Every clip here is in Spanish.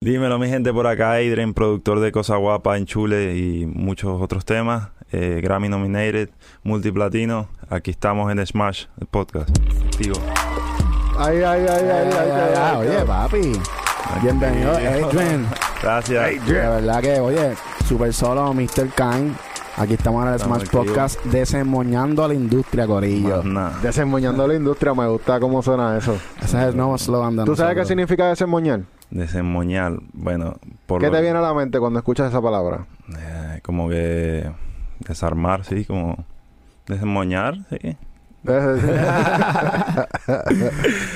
Dímelo, mi gente, por acá, Adrian, productor de Cosa Guapa en Chule y muchos otros temas. Eh, Grammy nominated, multiplatino. Aquí estamos en Smash, el podcast. Digo. Ay, ay, ay, ay, ay, ay, ay, oye, papi. Bienvenido, Adrian. Gracias. De verdad que, oye, super solo, Mr. Kine. Aquí estamos en el Estamos Smash. Podcast desemmoñando a la industria, Corillo. Más nada. Desemmoñando la industria, me gusta cómo suena eso. Ese es el nuevo slogan de ¿Tú sabes qué significa desemmoñar? Desemmoñar. Bueno, por ¿Qué lo- te viene a la mente cuando escuchas esa palabra? eh, como que desarmar, sí, como desemmoñar, sí.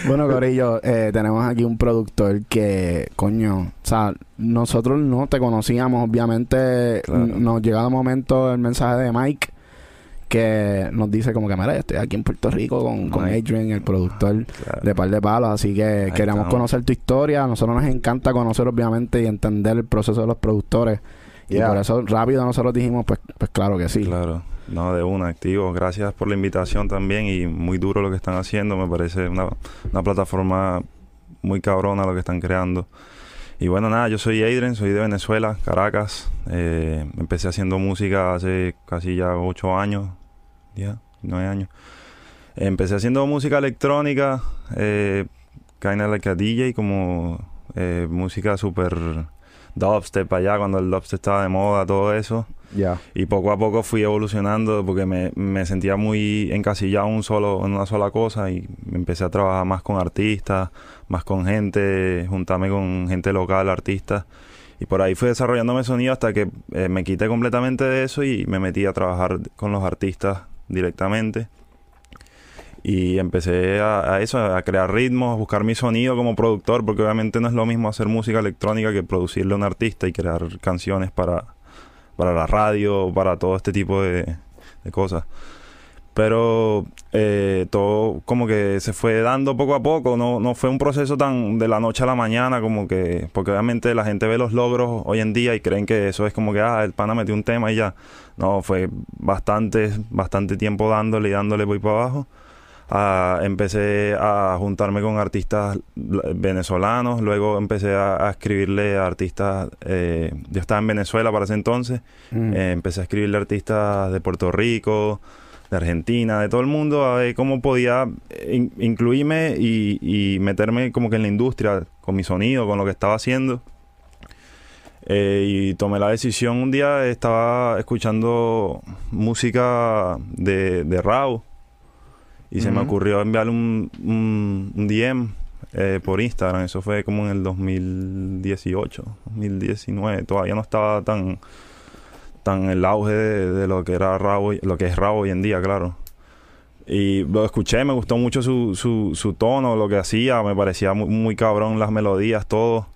Bueno, Corillo, eh, tenemos aquí un productor que, coño, o sea, nosotros no te conocíamos, obviamente Claro. nos llega de momento el mensaje de Mike que nos dice como que, mira, yo estoy aquí en Puerto Rico con, con. Adrian, el productor Claro. de Par de Palos, así que queremos estamos. conocer tu historia, a nosotros nos encanta conocer obviamente y entender el proceso de los productores y por eso rápido nosotros dijimos, pues, pues claro que sí. Claro, no, de una, activo. Gracias por la invitación también y muy duro lo que están haciendo. Me parece una, una plataforma muy cabrona lo que están creando. Y bueno, nada, yo soy Adrian, soy de Venezuela, Caracas. Eh, empecé haciendo música hace casi ya ocho años, ya, nueve años. Empecé haciendo música electrónica, eh, kinda like a DJ, como eh, música super dubstep allá, cuando el dubstep estaba de moda, todo eso. Ya. Y poco a poco fui evolucionando porque me, me sentía muy encasillado en, un solo, en una sola cosa y empecé a trabajar más con artistas, más con gente, juntarme con gente local, artistas. Y por ahí fui desarrollándome sonido hasta que eh, me quité completamente de eso y me metí a trabajar con los artistas directamente. Y empecé a, eso, a crear ritmos, a buscar mi sonido como productor, porque obviamente no es lo mismo hacer música electrónica que producirle a un artista y crear canciones para, para la radio, para todo este tipo de, de cosas. Pero eh, todo como que se fue dando poco a poco, no, no fue un proceso tan de la noche a la mañana como que, porque obviamente la gente ve los logros hoy en día y creen que eso es como que, ah, el pana metió un tema y ya. No, fue bastante, bastante tiempo dándole y dándole voy para abajo. Ah, empecé a juntarme con artistas venezolanos, luego empecé a, a escribirle a artistas, eh, yo estaba en Venezuela para ese entonces, Mm. eh, empecé a escribirle a artistas de Puerto Rico, de Argentina, de todo el mundo, a ver cómo podía in- incluirme y, y meterme como que en la industria, con mi sonido, con lo que estaba haciendo. Eh, y tomé la decisión un día, estaba escuchando música de, de Rao y se me ocurrió enviarle un, un, un DM eh, por Instagram. Eso fue como en el 2018, 2019. Todavía no estaba tan tan el auge de, lo que era Rao, hoy- lo que es Rao hoy en día, claro. Y lo escuché, me gustó mucho su, su, su tono, lo que hacía, me parecía muy, muy cabrón las melodías, todo.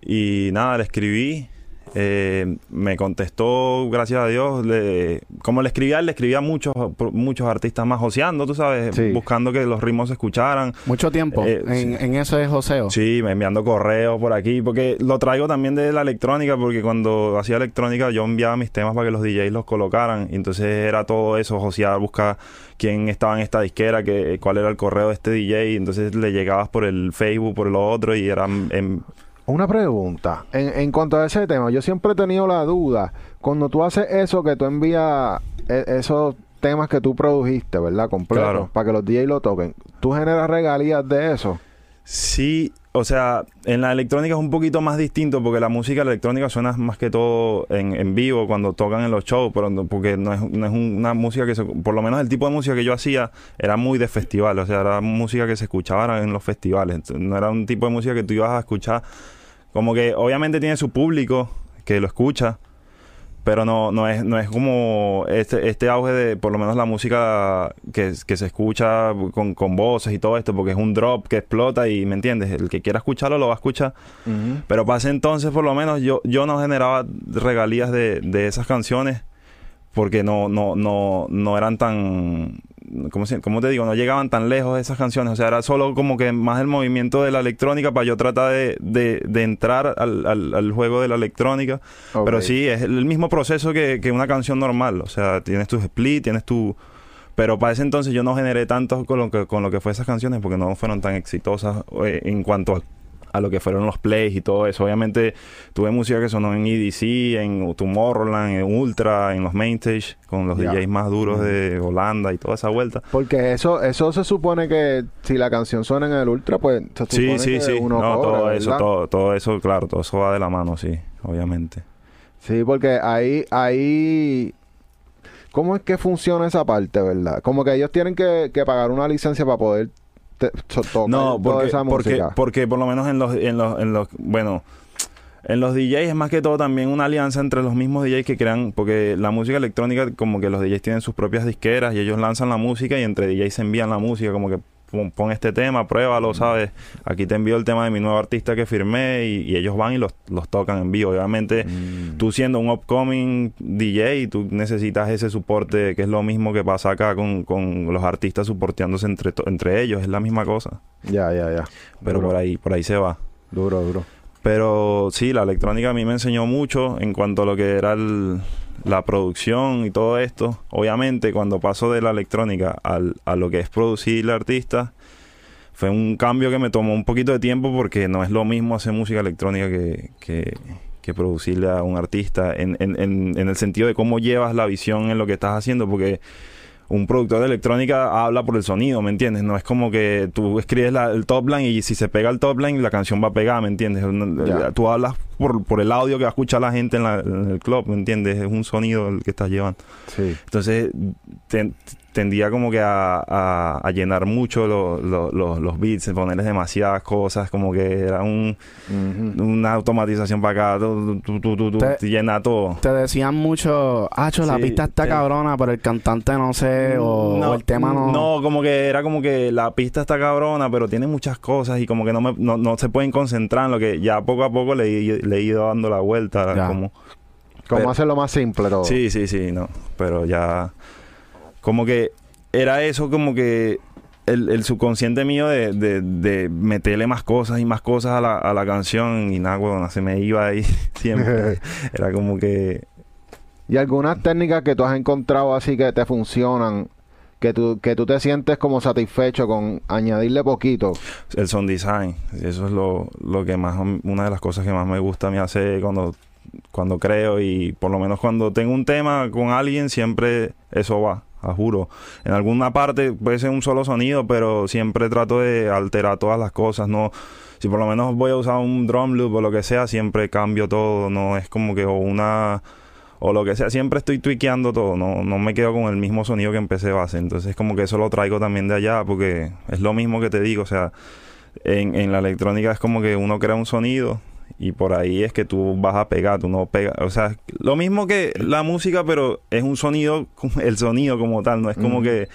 Y nada, le escribí, eh, me contestó, gracias a Dios, le, como le escribía, le escribía a muchos, muchos artistas más joseando, tú sabes, Sí. buscando que los ritmos se escucharan. Mucho tiempo Eh, en, sí. en eso es joseo. Sí, me enviando correos por aquí, porque lo traigo también de la electrónica, porque cuando hacía electrónica yo enviaba mis temas para que los DJs los colocaran, y entonces era todo eso, josear, buscar quién estaba en esta disquera, que, cuál era el correo de este DJ, y entonces le llegabas por el Facebook, por lo otro, y eran... En, Una pregunta. En, en cuanto a ese tema, yo siempre he tenido la duda. Cuando tú haces eso, que tú envías e- esos temas que tú produjiste, ¿verdad? Completos, Claro. para que los DJs lo toquen. ¿Tú generas regalías de eso? Sí, o sea, en la electrónica es un poquito más distinto porque la música electrónica suena más que todo en, en vivo cuando tocan en los shows, pero no- porque no es, no es un- una música que se, por lo menos el tipo de música que yo hacía era muy de festival, o sea, era música que se escuchaba en los festivales, no era un tipo de música que tú ibas a escuchar, como que obviamente tiene su público que lo escucha, pero no, no es, no es como este, este auge de por lo menos la música que, que se escucha con, con voces y todo esto, porque es un drop que explota y me entiendes, el que quiera escucharlo lo va a escuchar. Pero para ese entonces por lo menos yo, yo no generaba regalías de, de esas canciones porque no, no, no, no eran tan, ¿cómo, cómo te digo? No llegaban tan lejos esas canciones. O sea, era solo como que más el movimiento de la electrónica para yo tratar de, de, de entrar al, al, al juego de la electrónica. Pero sí, es el mismo proceso que, que una canción normal. O sea, tienes tus split, tienes tu... Pero para ese entonces yo no generé tanto con lo que, con lo que fue esas canciones porque no fueron tan exitosas eh, en cuanto a, a lo que fueron los plays y todo eso. Obviamente tuve música que sonó en EDC, en Tomorrowland, en Ultra, en los main stage, con los. DJs más duros de Holanda y toda esa vuelta. Porque eso eso se supone que si la canción suena en el ultra, pues se Sí, supone sí, que sí. uno No, cobra, todo eso, todo, todo eso, claro, todo eso va de la mano, sí, obviamente. Sí, porque ahí, ahí, ¿cómo es que funciona esa parte, verdad? Como que ellos tienen que, que pagar una licencia para poder te- No, toda porque, porque, por lo menos en los, en los, en los, bueno, en los DJs es más que todo también una alianza entre los mismos DJs que crean, porque la música electrónica, como que los DJs tienen sus propias disqueras y ellos lanzan la música y entre DJs se envían la música, como que pon, pon este tema, pruébalo, ¿sabes? Aquí te envío el tema de mi nuevo artista que firmé y, y ellos van y los, los tocan en vivo. Obviamente, Mm. tú siendo un upcoming DJ, tú necesitas ese soporte, que es lo mismo que pasa acá con, con los artistas soporteándose entre, entre ellos, es la misma cosa. Ya, ya, ya. Pero Duro. por ahí, por ahí se va. Duro, duro. Pero sí, la electrónica a mí me enseñó mucho en cuanto a lo que era el- la producción y todo esto. Obviamente, cuando paso de la electrónica al, a lo que es producir el artista, fue un cambio que me tomó un poquito de tiempo porque no es lo mismo hacer música electrónica que, que, que producirle a un artista en, en, en, en el sentido de cómo llevas la visión en lo que estás haciendo, porque un productor de electrónica habla por el sonido, ¿me entiendes? No es como que tú escribes la- el top line y si se pega el top line, la canción va a pegar, ¿me entiendes? Tú hablas por, por el audio que va a escuchar la gente en, la- en el club, ¿me entiendes? Es un sonido el que estás llevando. Sí. Entonces ten- tendía como que a, a- a llenar mucho lo- lo- lo- los beats, ponerles demasiadas cosas, como que era un, una automatización para acá, tú, tú, tú, tú, tú, Te- llena todo. Te decían mucho, Acho, la Sí, pista está te- cabrona, pero el cantante no sé, o, o el tema no. No, como que era como que la pista está cabrona, pero tiene muchas cosas y como que no, me, no, no se pueden concentrar en lo que ya poco a poco le, he- le he ido dando la vuelta. Ya. Como, Como Pero- hacerlo más simple todo. Sí, sí, sí, no. Pero ya. Como que era eso, como que el, el subconsciente mío de, de, de meterle más cosas y más cosas a la, a la canción y nada, bueno, se me iba ahí siempre. era como que. Y algunas técnicas que tú has encontrado así que te funcionan, que tú, que tú te sientes como satisfecho con añadirle poquito. El sound design. Eso es lo, lo que más. Una de las cosas que más me gusta a mí hacer cuando, cuando creo y por lo menos cuando tengo un tema con alguien, siempre eso va. Juro. En alguna parte puede ser un solo sonido, pero siempre trato de alterar todas las cosas. No, si por lo menos voy a usar un drum loop o lo que sea, siempre cambio todo. No es como que o una o lo que sea, siempre estoy tweakeando todo, no, no me quedo con el mismo sonido que empecé base, entonces como que eso lo traigo también de allá, porque es lo mismo que te digo, o sea, en la electrónica es como que uno crea un sonido y por ahí es que tú vas a pegar, tú no pegas, o sea, lo mismo que la música, pero es un sonido, el sonido como tal, no es como que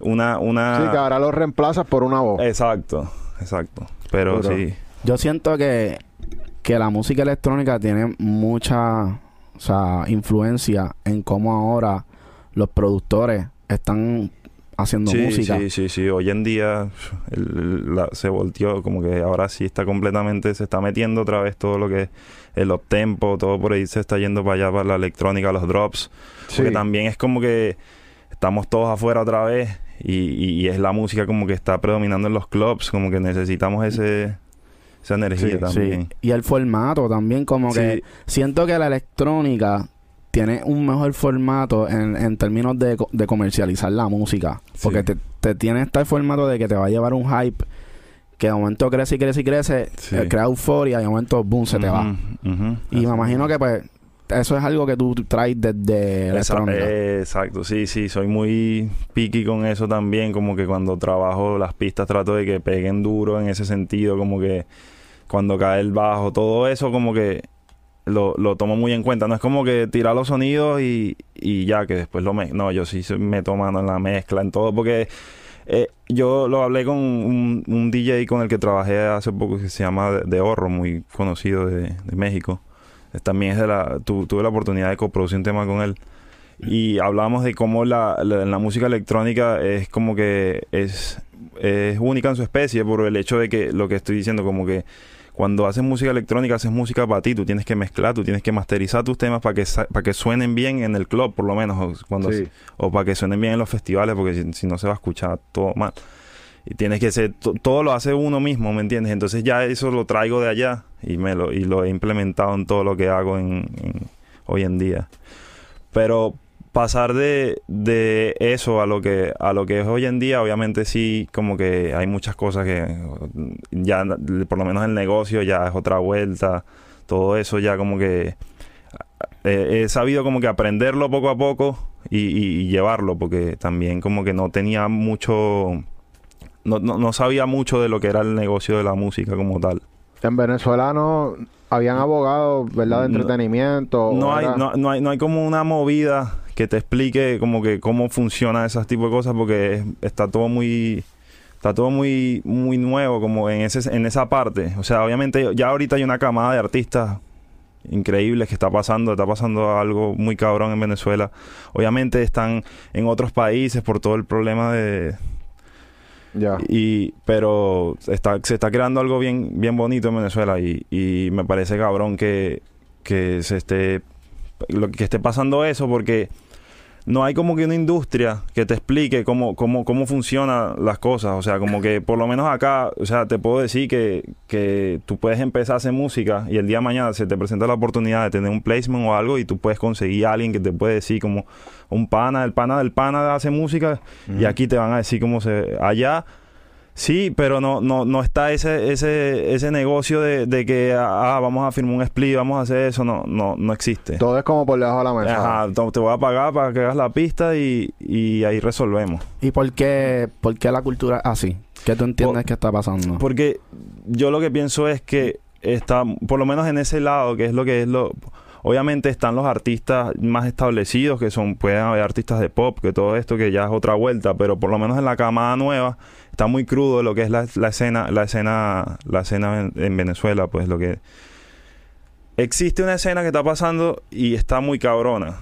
una, una... Sí, que ahora lo reemplazas por una voz. Exacto, exacto, pero Duro. sí, Yo siento que, que la música electrónica tiene mucha o sea, influencia en cómo ahora los productores están haciendo sí, música. Sí, sí, sí. Hoy en día el- la- se volteó, como que ahora sí está completamente, se está metiendo otra vez todo lo que es el uptempo, todo por ahí se está yendo para allá, para la electrónica, los drops. Sí. Porque también es como que estamos todos afuera otra vez y, y- y es la música como que está predominando en los clubs, como que necesitamos ese esa energía Sí, también. Y el formato también, como que siento que la electrónica tiene un mejor formato en, en términos de, de comercializar la música. Porque Sí. te, te tiene este formato de que te va a llevar un hype que de momento crece y crece y crece, Sí. eh, crea euforia y de momento, boom, se te va. Ujú. Y me imagino que pues eso es algo que tú traes desde Esa- electrónica. eh, exacto, sí, sí, soy muy picky con eso también, como que cuando trabajo las pistas trato de que peguen duro en ese sentido, como que cuando cae el bajo, todo eso como que lo, lo tomo muy en cuenta, no es como que tirar los sonidos y, y ya que después lo me... No, yo sí me mano en la mezcla, en todo, porque eh, yo lo hablé con un, DJ con el que trabajé hace poco que se llama De, Horro, muy conocido de, de México. También es de la, tu- tuve la oportunidad de coproducir un tema con él. Y hablamos de cómo la, la, la música electrónica es como que es, es única en su especie por el hecho de que lo que estoy diciendo, como que cuando haces música electrónica, haces música para ti, tú tienes que mezclar, tú tienes que masterizar tus temas para que, para que suenen bien en el club, por lo menos, o, cuando, Sí. o para que suenen bien en los festivales, porque si, si no se va a escuchar todo mal. y tienes que ser, to- todo lo hace uno mismo, ¿me entiendes? Entonces ya eso lo traigo de allá y me lo, y lo he implementado en todo lo que hago en, en- hoy en día. Pero pasar de, de eso a lo que a lo que es hoy en día, obviamente sí, como que hay muchas cosas que ya por lo menos el negocio ya es otra vuelta, todo eso ya como que eh, he sabido como que aprenderlo poco a poco y, y- y llevarlo, porque también como que no tenía mucho, no, no, no sabía mucho de lo que era el negocio de la música como tal. En Venezuela no habían abogados, ¿verdad? De No- entretenimiento. o No hay, no, no hay, no hay como una movida que te explique como que cómo funciona ese tipo de cosas, porque es- está todo muy está todo muy muy nuevo como en ese en esa parte. O sea, obviamente ya ahorita hay una camada de artistas increíbles que está pasando, está pasando algo muy cabrón en Venezuela. Obviamente están en otros países por todo el problema de Ya. y pero está, se está creando algo bien bien bonito en Venezuela y, y me parece cabrón que, que se esté lo que esté pasando eso porque no hay como que una industria que te explique cómo, cómo, cómo funcionan las cosas. O sea, como que por lo menos acá, o sea, te puedo decir que, que tú puedes empezar a hacer música y el día de mañana se te presenta la oportunidad de tener un placement o algo y tú puedes conseguir a alguien que te puede decir como un pana, el pana del pana hace música y aquí te van a decir cómo se... Allá... Sí, pero no, no, no está ese, ese, ese negocio de, de que ah, vamos a firmar un split, vamos a hacer eso, no, no, no existe. Todo es como por debajo de la mesa. Ajá, to- te voy a pagar para que hagas la pista y, y ahí resolvemos. ¿Y por qué, por qué la cultura así? ¿Qué tú entiendes Por- que está pasando? Porque yo lo que pienso es que está, por lo menos en ese lado, que es lo que es lo... Obviamente están los artistas más establecidos, que son, pueden haber artistas de pop, que todo esto que ya es otra vuelta, pero por lo menos en la camada nueva está muy crudo lo que es la, la escena, la escena, la escena en, en Venezuela, pues lo que existe una escena que está pasando y está muy cabrona.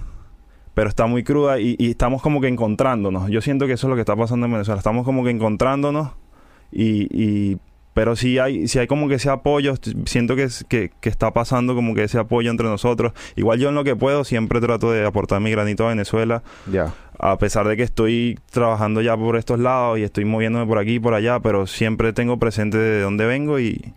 Pero está muy cruda y, y estamos como que encontrándonos. Yo siento que eso es lo que está pasando en Venezuela. Estamos como que encontrándonos y, y pero si hay si hay como que ese apoyo siento que, que, que está pasando como que ese apoyo entre nosotros. Igual yo en lo que puedo siempre trato de aportar mi granito a Venezuela. Ya. a pesar de que estoy trabajando ya por estos lados y estoy moviéndome por aquí y por allá pero siempre tengo presente de dónde vengo y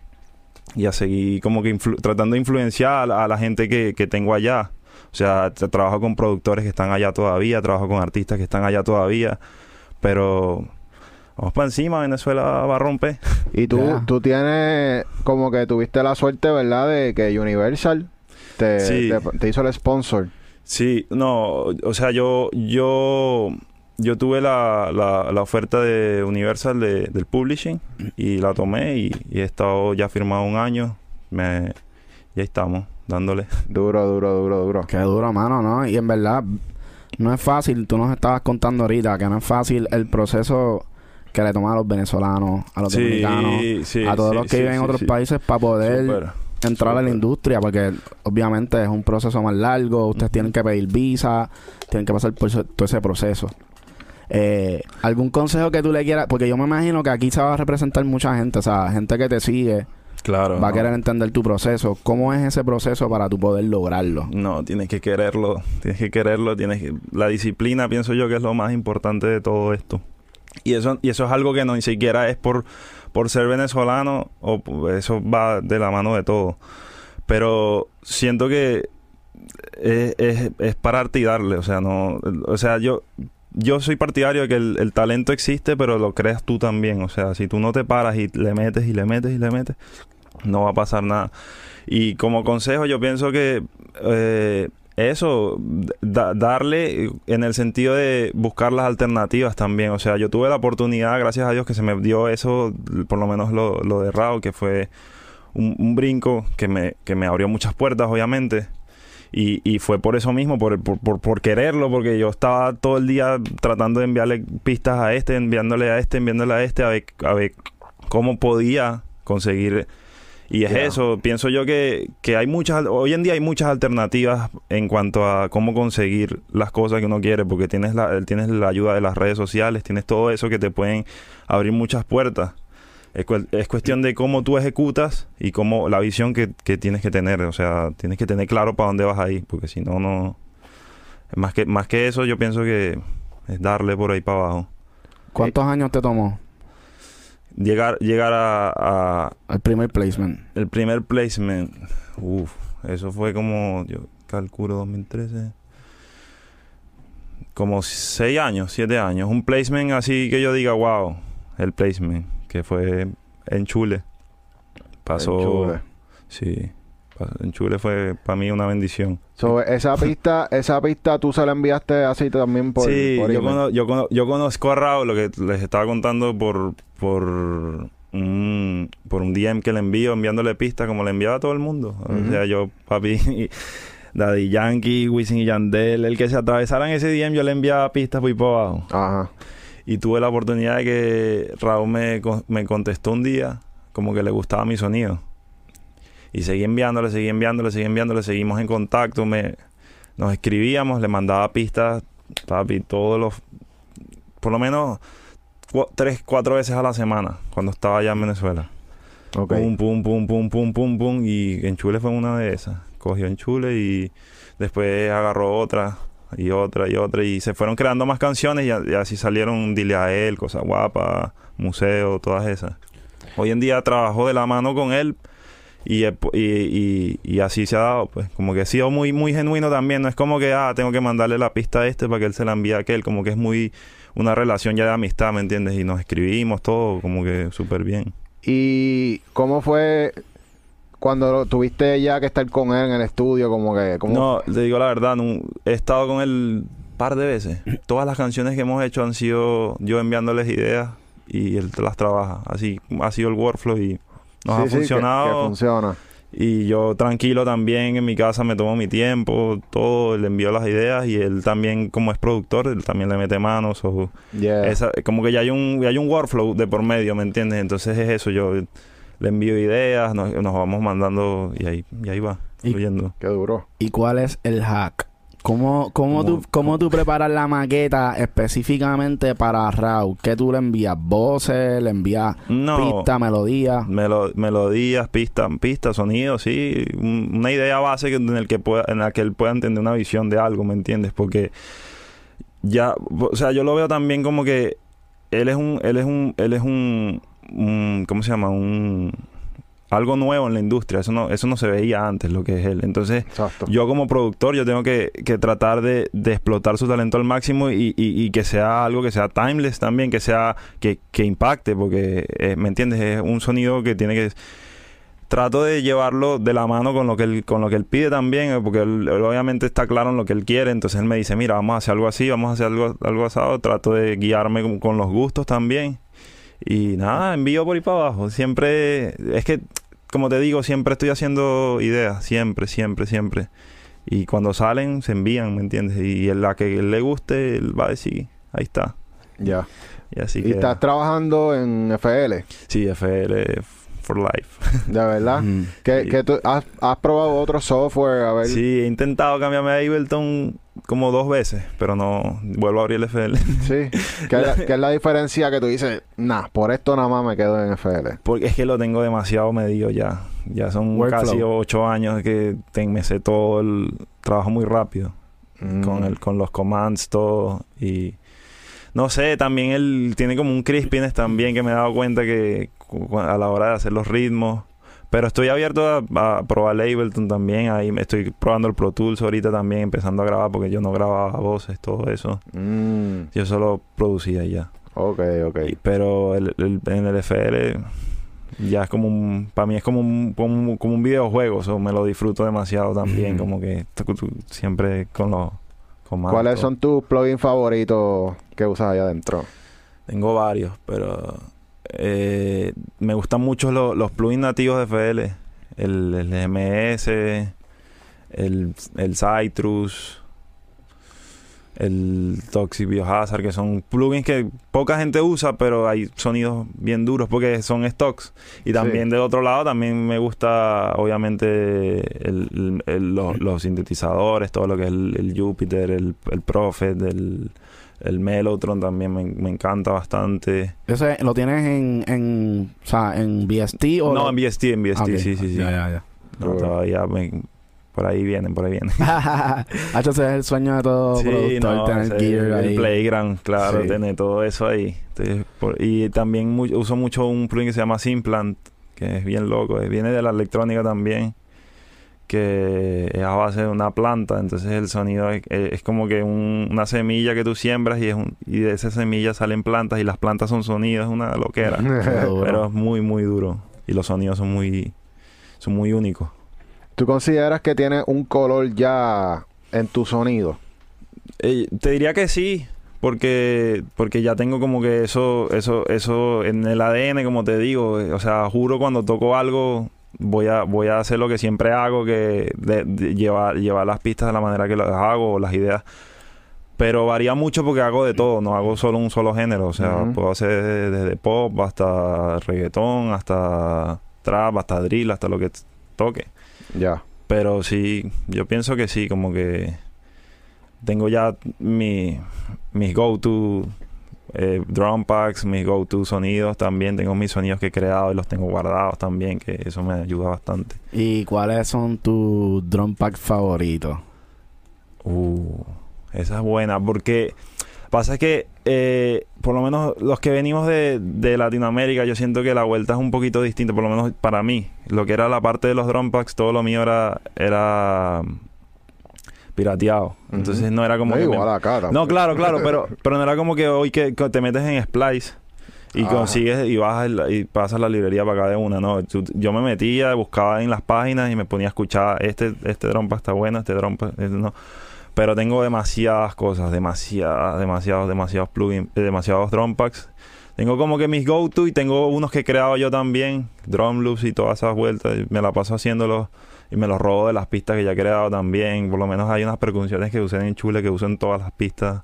y a seguir como que tratando de influenciar a la, a la gente que, que tengo allá. O sea tra- trabajo con productores que están allá todavía trabajo con artistas que están allá todavía pero vamos para encima Venezuela va a romper Y tú, Ya. tú tienes como que tuviste la suerte, ¿verdad? De que Universal te, Sí. te, te hizo el sponsor. Sí, no, o sea, yo, yo, yo tuve la, la, la oferta de Universal de- del publishing y la tomé y, y he estado ya firmado un año, me, y ahí estamos, dándole. Duro, duro, duro, duro. Qué duro, mano, ¿no? Y en verdad, no es fácil. Tú nos estabas contando ahorita que no es fácil el proceso que le toma a los venezolanos, a los dominicanos, sí, a todos sí, los que viven en otros países para poder entrar a la industria, porque obviamente es un proceso más largo. Ustedes tienen que pedir visa, tienen que pasar por todo ese proceso. Eh, ¿Algún consejo que tú le quieras? Porque yo me imagino que aquí se va a representar mucha gente, o sea, gente que te sigue, Claro. va a querer entender tu proceso. ¿Cómo es ese proceso para tú poder lograrlo? No, tienes que quererlo, tienes que quererlo, tienes que... La disciplina pienso yo que es lo más importante de todo esto. Y eso, y eso es algo que no ni siquiera es por, por ser venezolano, o eso va de la mano de todo. Pero siento que es, es, es pararte y darle, o sea, no... O sea, yo... Yo soy partidario de que el, el talento existe, pero lo creas tú también. O sea, si tú no te paras y le metes y le metes y le metes, no va a pasar nada. Y como consejo, yo pienso que eh, eso, da- darle en el sentido de buscar las alternativas también. O sea, yo tuve la oportunidad, gracias a Dios, que se me dio eso, por lo menos lo, lo de Rao, que fue un, un brinco que me, que me abrió muchas puertas, obviamente. Y, y fue por eso mismo, por, por, por, por quererlo, porque yo estaba todo el día tratando de enviarle pistas a este, enviándole a este, enviándole a este, a ver, a ver cómo podía conseguir y es eso, pienso yo que, que hay muchas, hoy en día hay muchas alternativas en cuanto a cómo conseguir las cosas que uno quiere, porque tienes la, tienes la ayuda de las redes sociales, tienes todo eso que te pueden abrir muchas puertas. Es, es cuestión de cómo tú ejecutas y cómo la visión que, que tienes que tener, o sea, tienes que tener claro para dónde vas a ir, porque si no, no... Más que, más que eso, yo pienso que es darle por ahí para abajo. ¿Cuántos años te tomó? Llegar, llegar a, a El primer placement. el primer placement. Uf, eso fue como, yo calculo 2013. Como seis años, siete años. Un placement así que yo diga, wow, el placement, que fue en Chule. Pasó. En Chule. Sí. En Chule fue para mí una bendición. So, esa pista, esa pista tú se la enviaste así también por, sí, por yo, email? cono- yo, cono- yo conozco a Raúl, lo que les estaba contando por por un, por un DM que le envío, enviándole pistas como le enviaba a todo el mundo. O sea, yo, papi, Daddy Yankee, Wisin y Yandel, el que se atravesaran ese DM, yo le enviaba pistas por ahí por abajo. Ajá. Y tuve la oportunidad de que Raúl me, me contestó un día como que le gustaba mi sonido. Y seguí enviándole, seguí enviándole, seguí enviándole, seguimos en contacto, me, nos escribíamos, le mandaba pistas, papi, todos los, por lo menos tres, cuatro veces a la semana cuando estaba allá en Venezuela. Ok. Pum, pum, pum, pum, pum, pum, pum. Y en Chule fue una de esas. Cogió en Chule y después agarró otra y otra y otra. Y se fueron creando más canciones y, y así salieron Dile a él, Cosa Guapa, Museo, todas esas. Hoy en día trabajo de la mano con él y, po- y, y- y así se ha dado, pues. Como que ha sido muy, muy genuino también. No es como que, ah, tengo que mandarle la pista a este para que él se la envíe a aquel. Como que es muy una relación ya de amistad, ¿me entiendes? Y nos escribimos todo como que súper bien. ¿Y cómo fue cuando tuviste ya que estar con él en el estudio? Como que, ¿cómo No, te digo la verdad, no- he estado con él un par de veces. Todas las canciones que hemos hecho han sido yo enviándoles ideas y él las trabaja. Así ha sido el workflow y nos Sí, ha sí, que- funcionado. que funciona. Y yo tranquilo también en mi casa me tomo mi tiempo, todo, le envío las ideas y él también como es productor, él también le mete manos o Yeah. esa, como que ya hay un ya hay un workflow de por medio, ¿me entiendes? Entonces es eso, yo le envío ideas, nos, nos vamos mandando y ahí, y ahí va, fluyendo. Qué duro. ¿Y cuál es el hack? ¿Cómo, cómo, tú, ¿Cómo tú preparas la maqueta específicamente para Raúl? ¿Qué tú le envías? ¿Voces? ¿Le envías No. pista, melodía? Melo- melodías, pistas, pistas, sonidos, sí, un- una idea base en el que pueda, en la que él pueda entender una visión de algo, ¿me entiendes? Porque ya, o sea, yo lo veo también como que él es un, él es un, él es un, un- ¿cómo se llama? Un algo nuevo en la industria, eso no, eso no se veía antes lo que es él. Entonces, Exacto. yo como productor, yo tengo que, que tratar de, de explotar su talento al máximo y, y- y que sea algo que sea timeless también, que sea, que, que impacte, porque, eh, ¿me entiendes? Es un sonido que tiene que... Trato de llevarlo de la mano con lo que él, con lo que él pide también, eh, porque él, él obviamente está claro en lo que él quiere, entonces él me dice, mira, vamos a hacer algo así, vamos a hacer algo, algo asado, trato de guiarme con, con los gustos también. Y nada, envío por ahí para abajo. Siempre, es que, como te digo, siempre estoy haciendo ideas, siempre, siempre, siempre. Y cuando salen, se envían, ¿me entiendes? Y en la que le guste, él va a decir, ahí está. Ya. Y así ¿Y que... estás trabajando en FL? Sí, FL for life. ¿De verdad? Mm. ¿Que, Sí. que tú has, has probado otro software? A ver. Sí, he intentado cambiarme a Ableton como dos veces, pero no vuelvo a abrir el FL. Sí. ¿Qué, es la, qué es la diferencia que tú dices? Nah, por esto nada más me quedo en FL. Porque es que lo tengo demasiado medido ya. Ya son Workflow. casi ocho años que te- me sé todo el trabajo muy rápido. Mm. con el con los commands todo y no sé también él tiene como un crispiness también que me he dado cuenta que a la hora de hacer los ritmos pero estoy abierto a, a probar Ableton también ahí me estoy probando el Pro Tools ahorita también empezando a grabar porque yo no grababa voces todo eso Mm. yo solo producía y ya Ok, ok. Y- pero el- el- en el FL ya es como un para mí es como un, como como un videojuego so, me lo disfruto demasiado también Ujú. como que siempre con los comandos ¿Cuáles son tus plugins favoritos que usas allá adentro? Tengo varios, pero eh, me gustan mucho lo- los plugins nativos de FL. El, el MS, el, el Citrus, el Toxic Biohazard, que son plugins que poca gente usa, pero hay sonidos bien duros porque son stocks. Y también del otro lado también me gusta, obviamente, el- el- el- los, los sintetizadores, todo lo que es el, el Jupiter, el, el Prophet, el, el Mellotron también me, me encanta bastante. ¿Ese lo tienes en, en, o sea, en VST o No, lo- en VST, en VST, ok. sí, sí, sí. Ya, ya, ya. No, todavía me- por ahí vienen, por ahí vienen. Hacho, ese es el sueño de todo productor, no, tener ese- gear el ahí. playground, claro, Sí. tener todo eso ahí. Entonces, por- y también uso mucho un plugin que se llama Simplant, que es bien loco, eh, viene de la electrónica también, que es a base de una planta, entonces el sonido es, como que un- una semilla que tú siembras y, es un- y de esa semilla salen plantas y las plantas son sonidos, es una loquera. Pero es muy, muy duro. Y los sonidos son muy, son muy únicos. ¿Tú consideras que tiene un color ya en tu sonido? Eh, te diría que sí, porque porque ya tengo como que eso eso eso en el ADN, como te digo, eh, o sea, juro cuando toco algo voy a voy a hacer lo que siempre hago, que de- de llevar llevar las pistas de la manera que las hago o las ideas. Pero varía mucho porque hago de todo, no hago solo un solo género, o sea, puedo hacer desde pop hasta reggaetón, hasta trap, hasta drill, hasta lo que toque. Ya. Pero sí, yo pienso que sí, como que tengo ya mi, mis go-to eh, drum packs, mis go-to sonidos también. Tengo mis sonidos que he creado y los tengo guardados también, que eso me ayuda bastante. ¿Y cuáles son tus drum pack favoritos? Uh, esa es buena, porque pasa que eh, por lo menos los que venimos de, de Latinoamérica, yo siento que la vuelta es un poquito distinta, por lo menos para mí. Lo que era la parte de los drum packs, todo lo mío era, era pirateado. Entonces no era como No, que me- acá. No, claro, claro, pero, pero no era como que hoy que, que te metes en Splice y consigues y bajas y pasas la librería para cada una, no. Yo me metía, buscaba en las páginas y me ponía a escuchar este este drum pack está bueno, este drum pack, este no. Pero tengo demasiadas cosas, demasiadas, demasiados, demasiados plugins, eh, demasiados drum packs. Tengo como que mis go-to y tengo unos que he creado yo también, drum loops y todas esas vueltas. y Me la paso haciéndolos y me los robo de las pistas que ya he creado también. Por lo menos hay unas percusiones que usé en Chule que uso en todas las pistas.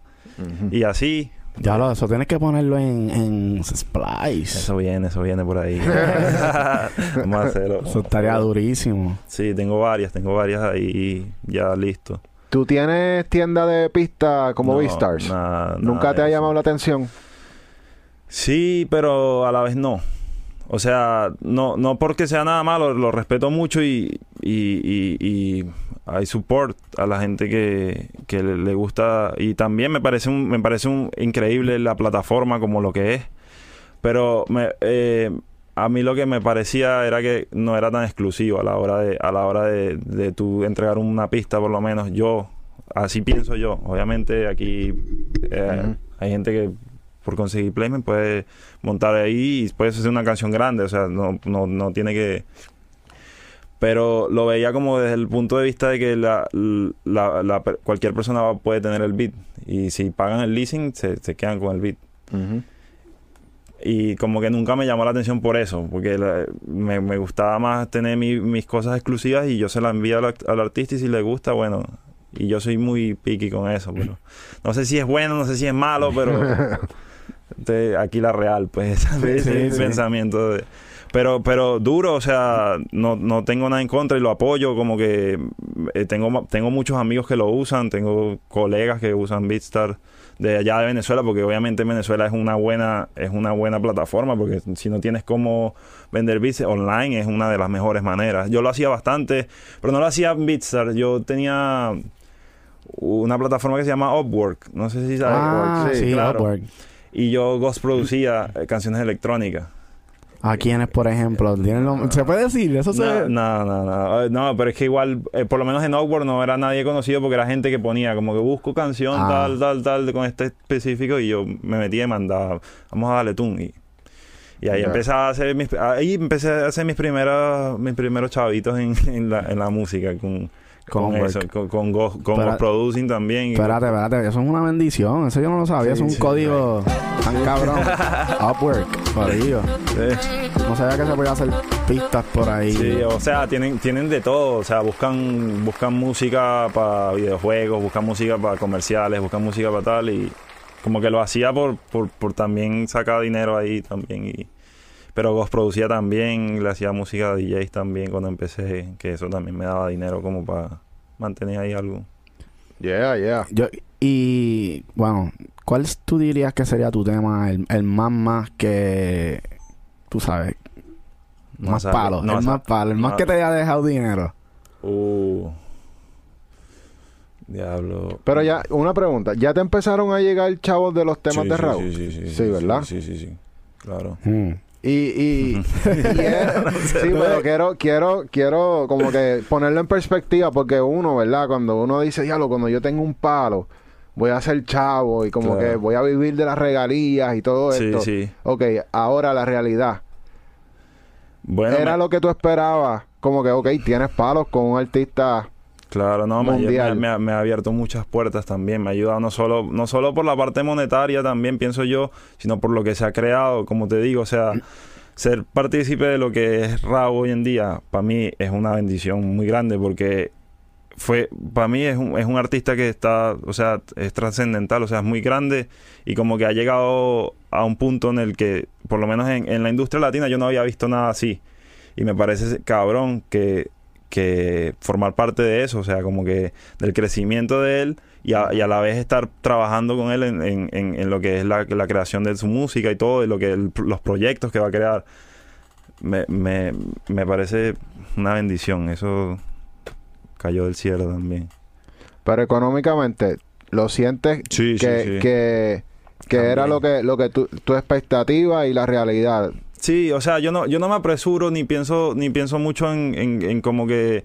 Y así. Ya lo, eso tienes que ponerlo en, en Splice. Eso viene, eso viene por ahí. Vamos a hacerlo. Eso estaría durísimo. Sí, tengo varias, tengo varias ahí ya listo. ¿Tú tienes tienda de pista como No, Beastars? nada- ¿Nunca nada te ha llamado la atención? Sí, pero a la vez no. O sea, no, no porque sea nada malo, lo respeto mucho y, y, y, y hay support a la gente que, que le, gusta. Y también me parece un, me parece un increíble la plataforma como lo que es. Pero me, eh, a mí lo que me parecía era que no era tan exclusivo a la hora de, a la hora de, de tú entregar una pista, por lo menos yo, así pienso yo. Obviamente aquí eh, hay gente que por conseguir placement puede montar ahí y puedes hacer una canción grande, o sea, no, no, no tiene que... Pero lo veía como desde el punto de vista de que la, la- la per- cualquier persona puede tener el beat y si pagan el leasing se, se quedan con el beat. Y como que nunca me llamó la atención por eso, porque la- me, me gustaba más tener mi- mis cosas exclusivas y yo se las envío al, al artista y si le gusta, bueno, y yo soy muy picky con eso, pero no sé si es bueno, no sé si es malo, pero aquí la real, pues, ese es sí, mi sí. pensamiento. de- pero, pero duro, o sea, no, no tengo nada en contra y lo apoyo, como que eh, tengo, tengo muchos amigos que lo usan, tengo colegas que usan Beatstar de allá de Venezuela, porque obviamente Venezuela es una buena, es una buena plataforma, porque si no tienes cómo vender beats online es una de las mejores maneras. Yo lo hacía bastante, pero no lo hacía en Beatstar, yo tenía una plataforma que se llama Upwork, no sé si sabes. Ah, sí, sí, claro. Upwork. Y yo ghost producía eh, canciones electrónicas. ¿A quiénes, por ejemplo? ¿Tienen lo- ¿Se puede decir? Eso se... No, no, no, no. Eh, No, pero es que igual, eh, por lo menos en Upwork no era nadie conocido porque era gente que ponía como que busco canción Ah. tal, tal, tal, con este específico y yo me metía y mandaba, vamos a darle tune. Y, y ahí Ya. empecé a hacer mis, ahí empecé a hacer mis primeros, mis primeros chavitos en, en la, en la música con, Con eso, con, con, Pero- Producing también. Espérate, espérate, eso es una bendición. Eso yo no lo sabía. Sí, es un sí. código tan cabrón. Upwork, jodido. No sabía que se podía hacer pistas por ahí. Sí, o sea, tienen, tienen de todo, o sea, buscan, buscan música para videojuegos, buscan música para comerciales, buscan música para tal y como que lo hacía por, por, por también sacar dinero ahí también y pero Ghost producía también, le hacía música a DJs también cuando empecé, que eso también me daba dinero como para mantener ahí algo. Yeah, yeah. Yo, y bueno, ¿cuál tú dirías que sería tu tema? El, el más más que tú sabes, No más sabe- palo, no el sabe- más palo, el más que te haya dejado dinero. Uh, Diablo. Pero ya, una pregunta. ¿Ya te empezaron a llegar chavos de los temas Sí, de sí, Raúl? Sí, sí, sí. Sí, ¿verdad? Sí, sí, sí. Claro. Mm. Y, y, sí, pero quiero, quiero, quiero como que ponerlo en perspectiva porque uno, ¿verdad? Cuando uno dice, diablo, cuando yo tengo un palo, voy a ser chavo y como Claro. que voy a vivir de las regalías y todo Sí, esto. sí. Ok, ahora la realidad. Bueno, Era me- lo que tú esperabas. Como que, ok, tienes palos con un artista. Claro, no, mundial. me- me- me ha abierto muchas puertas también. Me ha ayudado no solo, no solo por la parte monetaria también, pienso yo, sino por lo que se ha creado, como te digo, o sea, ser partícipe de lo que es Raúl hoy en día, para mí es una bendición muy grande porque fue, para mí es un, es un artista que está, o sea, es trascendental, o sea, es muy grande y como que ha llegado a un punto en el que, por lo menos en, en la industria latina, yo no había visto nada así. Y me parece cabrón que, que formar parte de eso, o sea, como que del crecimiento de él y a, y a la vez estar trabajando con él en, en- en- en lo que es la, la creación de su música y todo, y lo que el- los proyectos que va a crear. Me, me, me parece una bendición, eso cayó del cielo también. Pero económicamente, ¿lo sientes Sí, que, sí, sí. que, que era lo que, lo que tu, tu expectativa y la realidad? Sí, o sea, yo no, yo no me apresuro ni pienso, ni pienso mucho en, en, en como que.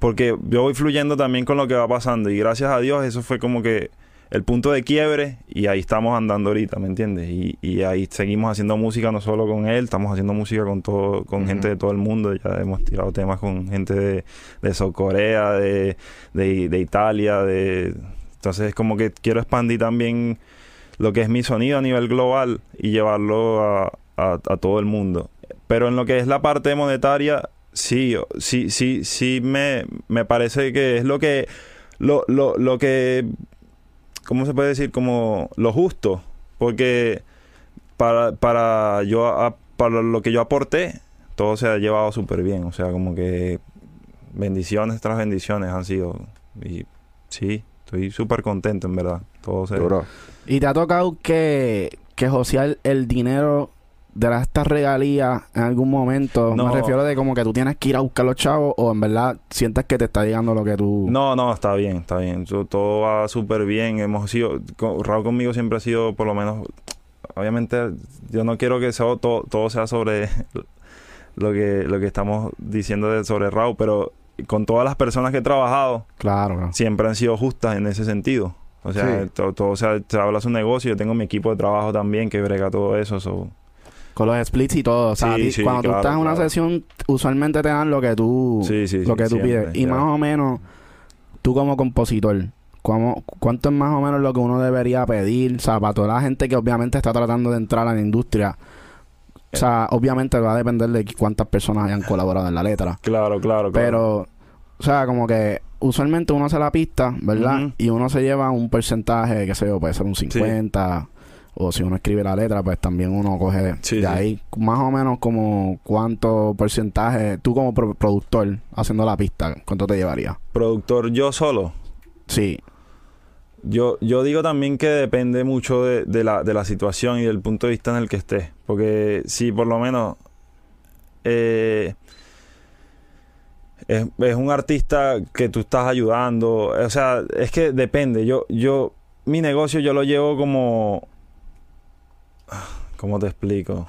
Porque yo voy fluyendo también con lo que va pasando. Y gracias a Dios, eso fue como que el punto de quiebre. Y ahí estamos andando ahorita, ¿me entiendes? Y, y ahí seguimos haciendo música no solo con él, estamos haciendo música con todo, con gente de todo el mundo. Ya hemos tirado temas con gente de, de Corea, de, de, de Italia, de. Entonces, como que quiero expandir también lo que es mi sonido a nivel global y llevarlo a, a- todo el mundo. Pero en lo que es la parte monetaria, sí, sí, sí, sí me, me parece que es lo que, lo, lo, lo que, ¿cómo se puede decir? Como lo justo. Porque para, para yo, a- para lo que yo aporté, todo se ha llevado súper bien. O sea, como que bendiciones tras bendiciones han sido. Y sí, estoy súper contento, en verdad. Todo se... ¿Y te ha tocado que, que josear el dinero de las- estas regalías en algún momento? No. Me refiero de como que tú tienes que ir a buscar los chavos o en verdad sientes que te está llegando lo que tú... No, no, está bien, está bien. Yo- todo va súper bien. Hemos sido, con- Raúl conmigo siempre ha sido, por lo menos, obviamente, yo no quiero que sea, todo, todo sea sobre lo que, lo que estamos diciendo de, sobre Raúl, pero con todas las personas que he trabajado, Claro, claro. siempre han sido justas en ese sentido. O sea, Sí. todo, todo se, se habla su negocio. Yo tengo mi equipo de trabajo también que brega todo eso. so- Con los splits y todo. O sea, Sí, a ti- sí, cuando tú claro, estás en una sesión, usualmente te dan lo que tú, Sí, lo que tú siempre, pides. Y más o menos, tú como compositor, ¿cómo- ¿cuánto es más o menos lo que uno debería pedir? O sea, para toda la gente que obviamente está tratando de entrar a la industria. O sea, obviamente va a depender de cuántas personas hayan colaborado en la letra. Claro, claro, claro. Pero, o sea, como que usualmente uno hace la pista, ¿verdad? Y uno se lleva un porcentaje, qué sé yo, puede ser un 50. O si uno escribe la letra, pues también uno coge Sí, de sí. ahí más o menos como cuánto porcentaje, tú como pro- productor haciendo la pista, ¿cuánto te llevaría? Productor yo solo. Sí, Yo, yo digo también que depende mucho de, de la, de la situación y del punto de vista en el que estés. Porque si por lo menos eh, es, es un artista que tú estás ayudando, o sea, es que depende. Yo, yo, mi negocio yo lo llevo como... ¿Cómo te explico?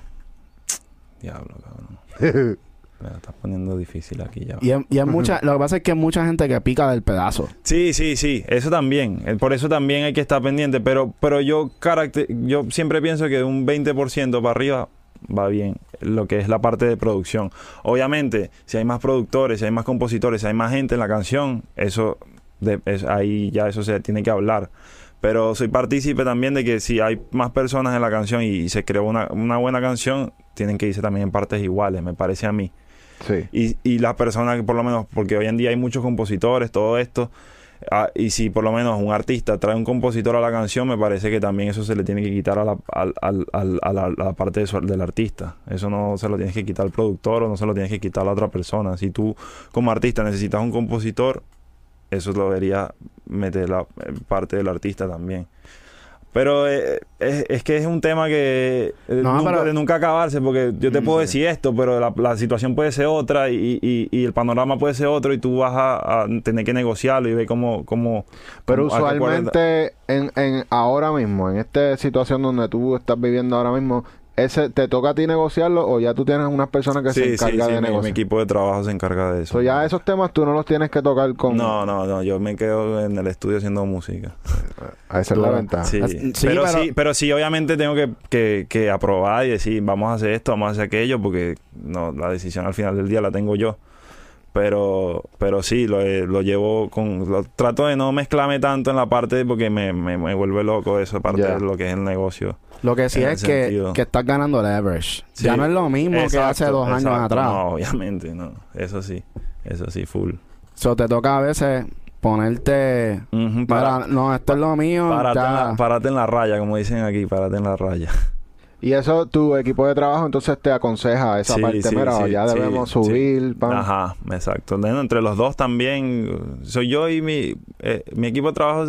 Diablo, cabrón. Me la estás poniendo difícil aquí ya. y es mucha, lo que pasa es que hay mucha gente que pica del pedazo. Sí, sí, sí, eso también. Eh, Por eso también hay que estar pendiente. Pero, pero yo, caracter- yo siempre pienso que de un 20% para arriba va bien lo que es la parte de producción. Obviamente, si hay más productores, si hay más compositores, si hay más gente en la canción, eso de- es- ahí ya eso se tiene que hablar. Pero soy partícipe también de que si hay más personas en la canción y, se creó una, una buena canción, tienen que irse también en partes iguales, me parece a mí. Sí. Y, y las personas que por lo menos, porque hoy en día hay muchos compositores, todo esto, ah, y si por lo menos un artista trae un compositor a la canción, me parece que también eso se le tiene que quitar a la, a la, a la parte de su- del artista. Eso no se lo tienes que quitar al productor o no se lo tienes que quitar a la otra persona. Si tú como artista necesitas un compositor, eso lo debería meter la parte del artista también. Pero eh, es, es que es un tema que eh, No, nunca, pero- de nunca acabarse, porque yo te puedo decir esto, pero la, la situación puede ser otra y, y- y el panorama puede ser otro y tú vas a, a tener que negociarlo y ver cómo... cómo Pero cómo- usualmente en, en ahora mismo, en esta situación donde tú estás viviendo ahora mismo, ese ¿te toca a ti negociarlo o ya tú tienes unas personas que se Sí, encargan sí, de mi, mi negociar? equipo de trabajo se encarga de eso. So, ya esos temas tú no los tienes que tocar con... No, no, no, yo me quedo en el estudio haciendo música. Esa es la ventaja. Sí, sí, pero, pero- sí, pero sí, obviamente tengo que, que, que aprobar y decir, vamos a hacer esto, vamos a hacer aquello, porque no, la decisión al final del día la tengo yo. Pero, pero sí, lo, eh, lo llevo con... lo- trato de no mezclarme tanto en la parte porque me, me, me vuelve loco eso, parte de lo que es el negocio. Lo que sí es que, que estás ganando leverage. Sí. Ya no es lo mismo que hace dos años exacto. atrás. No, obviamente, no. Eso sí, eso sí, full. So, te toca a veces ponerte... Para- no, esto es lo mío. párate, en la, párate en la raya, como dicen aquí, párate en la raya. Y eso, tu equipo de trabajo entonces te aconseja esa Sí, parte. sí, Mira, sí, ya sí, debemos sí. subir. pam. Ajá, exacto. Entre los dos también, soy yo y mi, eh, mi equipo de trabajo.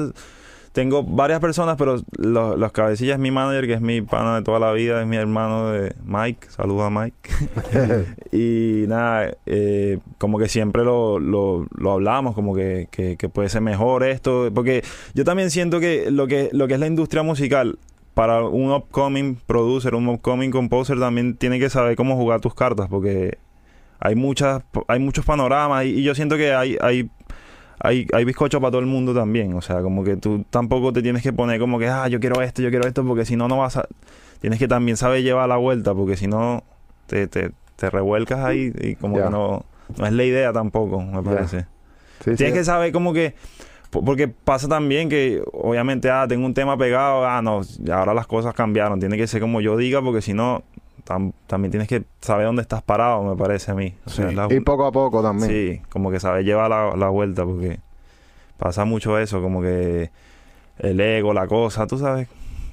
Tengo varias personas, pero los, los cabecillas es mi manager, que es mi pana de toda la vida, es mi hermano de Mike. Saludos a Mike. y nada, eh, como que siempre lo, lo, lo hablamos, como que, que, que puede ser mejor esto. Porque yo también siento que lo que, lo que es la industria musical, para un upcoming producer, un upcoming composer, también tiene que saber cómo jugar tus cartas, porque hay muchas hay muchos panoramas y, y yo siento que hay hay hay, hay bizcocho para todo el mundo también. O sea como que tú tampoco te tienes que poner como que ah yo quiero esto yo quiero esto porque si no no vas a tienes que también saber llevar la vuelta porque si no te, te, te revuelcas ahí y como que no no es la idea tampoco me parece. Sí. Tienes que saber como que po- porque pasa también que obviamente ah tengo un tema pegado ah no ahora las cosas cambiaron tiene que ser como yo diga porque si no tam- también tienes que saber dónde estás parado me parece a mí O sea, Sí. la- Y poco a poco también. sí como que saber llevar la, la vuelta porque pasa mucho eso como que el ego la cosa tú sabes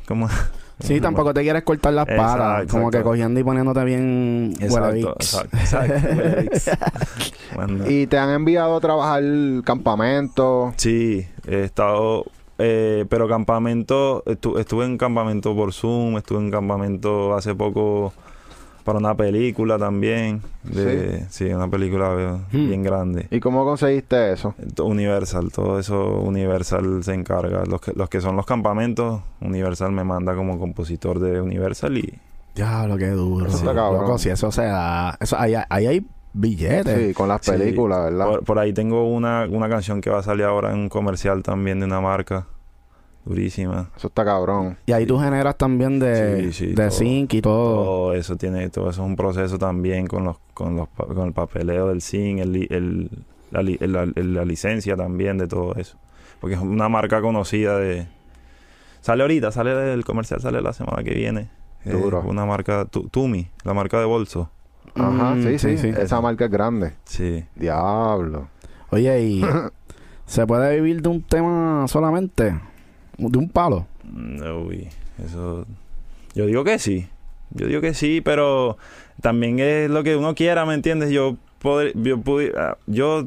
como Sí, tampoco te quieres cortar las Exacto, patas. Como que cogiendo y poniéndote bien exacto. Bueno. Y te han enviado a trabajar campamentos. Sí, he estado, eh, pero campamento, estu- estuve en campamento por Zoom, estuve en campamento hace poco para una película también, de, sí, una película eh, Hmm. bien grande. ¿Y cómo conseguiste eso? Universal, todo eso Universal se encarga. Los que, los que son los campamentos, Universal me manda como compositor de Universal y Ya, lo que duro. Eso cabrón. Loco, si eso se da... Eso, ahí, ahí hay billetes. Sí, con las Sí. películas, ¿verdad? por, por ahí tengo una, una canción que va a salir ahora en un comercial también de una marca durísima. Eso está cabrón. Y ahí tú generas también de, Sí, sí, de todo. zinc y todo. Todo eso tiene, todo eso es un proceso también con los, con los, pa- con el papeleo del zinc, el, el, la, li- el- la- el- la licencia también de todo eso. Porque es una marca conocida de... Sale ahorita, sale el comercial, sale la semana que viene. Eh, Duro. una marca, Tu- Tumi, la marca de bolso. Ajá, Mm, sí, sí, sí, sí. Esa marca es grande. Sí. Diablo. Oye, y... ¿Se puede vivir de un tema solamente? ¿De un palo? No, uy, eso... Yo digo que sí. Yo digo que sí, pero también es lo que uno quiera, ¿me entiendes? Yo, podr- yo, ah, yo